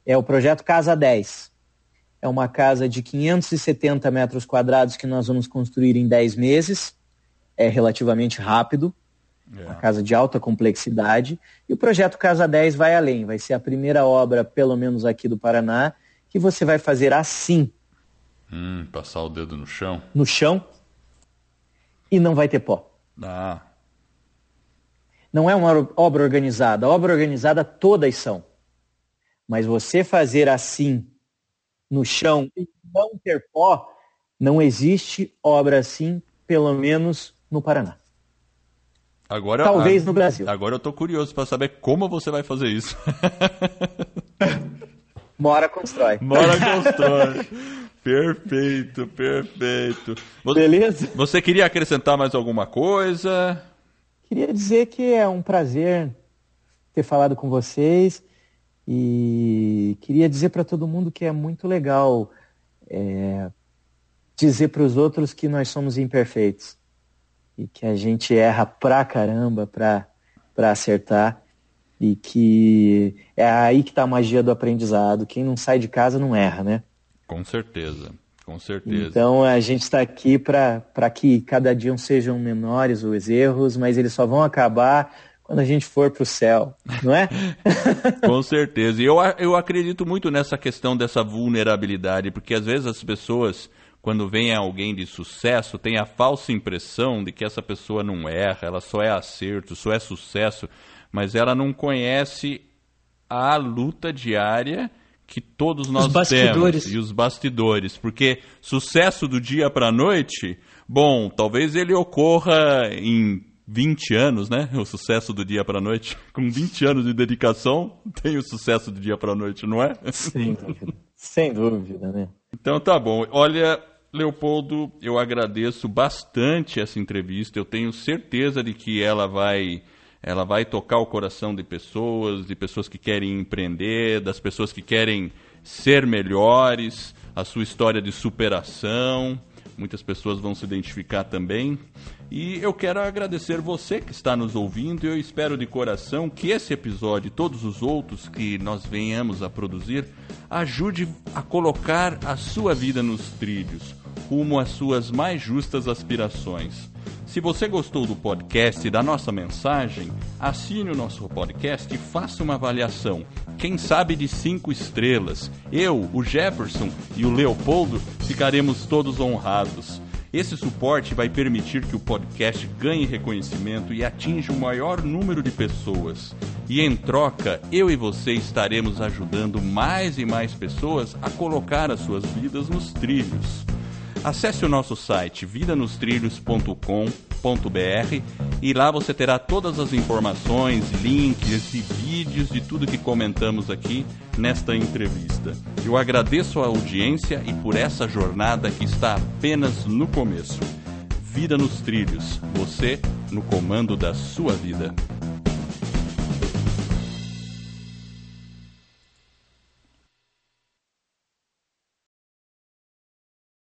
É o projeto Casa 10. É uma casa de 570 metros quadrados que nós vamos construir em 10 meses. É relativamente rápido. É. Uma casa de alta complexidade. E o projeto Casa 10 vai além. Vai ser a primeira obra, pelo menos aqui do Paraná, que você vai fazer assim. Hum, passar o dedo no chão. No chão. E não vai ter pó. Ah. Não é uma obra organizada. A obra organizada todas são. Mas você fazer assim no chão e não ter pó, não existe obra assim, pelo menos no Paraná. Agora, Talvez a, no Brasil. Agora eu estou curioso para saber como você vai fazer isso. Mora constrói. Mora constrói. perfeito, perfeito. Você, Beleza? Você queria acrescentar mais alguma coisa? Queria dizer que é um prazer ter falado com vocês. E queria dizer para todo mundo que é muito legal é, dizer para os outros que nós somos imperfeitos e que a gente erra pra caramba pra, pra acertar e que é aí que está a magia do aprendizado. Quem não sai de casa não erra, né? Com certeza. Com certeza. Então a gente está aqui para que cada dia sejam menores os erros, mas eles só vão acabar quando a gente for para o céu, não é? Com certeza. E eu, eu acredito muito nessa questão dessa vulnerabilidade, porque às vezes as pessoas, quando vem alguém de sucesso, têm a falsa impressão de que essa pessoa não erra, ela só é acerto, só é sucesso, mas ela não conhece a luta diária que todos nós temos e os bastidores, porque sucesso do dia para a noite, bom, talvez ele ocorra em 20 anos, né? O sucesso do dia para a noite. Com 20 anos de dedicação, tem o sucesso do dia para a noite, não é? Sem dúvida. Sem dúvida, né? Então tá bom. Olha, Leopoldo, eu agradeço bastante essa entrevista. Eu tenho certeza de que ela vai ela vai tocar o coração de pessoas, de pessoas que querem empreender, das pessoas que querem ser melhores, a sua história de superação. Muitas pessoas vão se identificar também. E eu quero agradecer você que está nos ouvindo e eu espero de coração que esse episódio e todos os outros que nós venhamos a produzir ajude a colocar a sua vida nos trilhos, rumo às suas mais justas aspirações. Se você gostou do podcast e da nossa mensagem, assine o nosso podcast e faça uma avaliação. Quem sabe de cinco estrelas. Eu, o Jefferson e o Leopoldo ficaremos todos honrados. Esse suporte vai permitir que o podcast ganhe reconhecimento e atinja o maior número de pessoas. E em troca, eu e você estaremos ajudando mais e mais pessoas a colocar as suas vidas nos trilhos. Acesse o nosso site vidanostrilhos.com.br e lá você terá todas as informações, links e vídeos de tudo que comentamos aqui nesta entrevista. Eu agradeço a audiência e por essa jornada que está apenas no começo. Vida nos trilhos, você no comando da sua vida.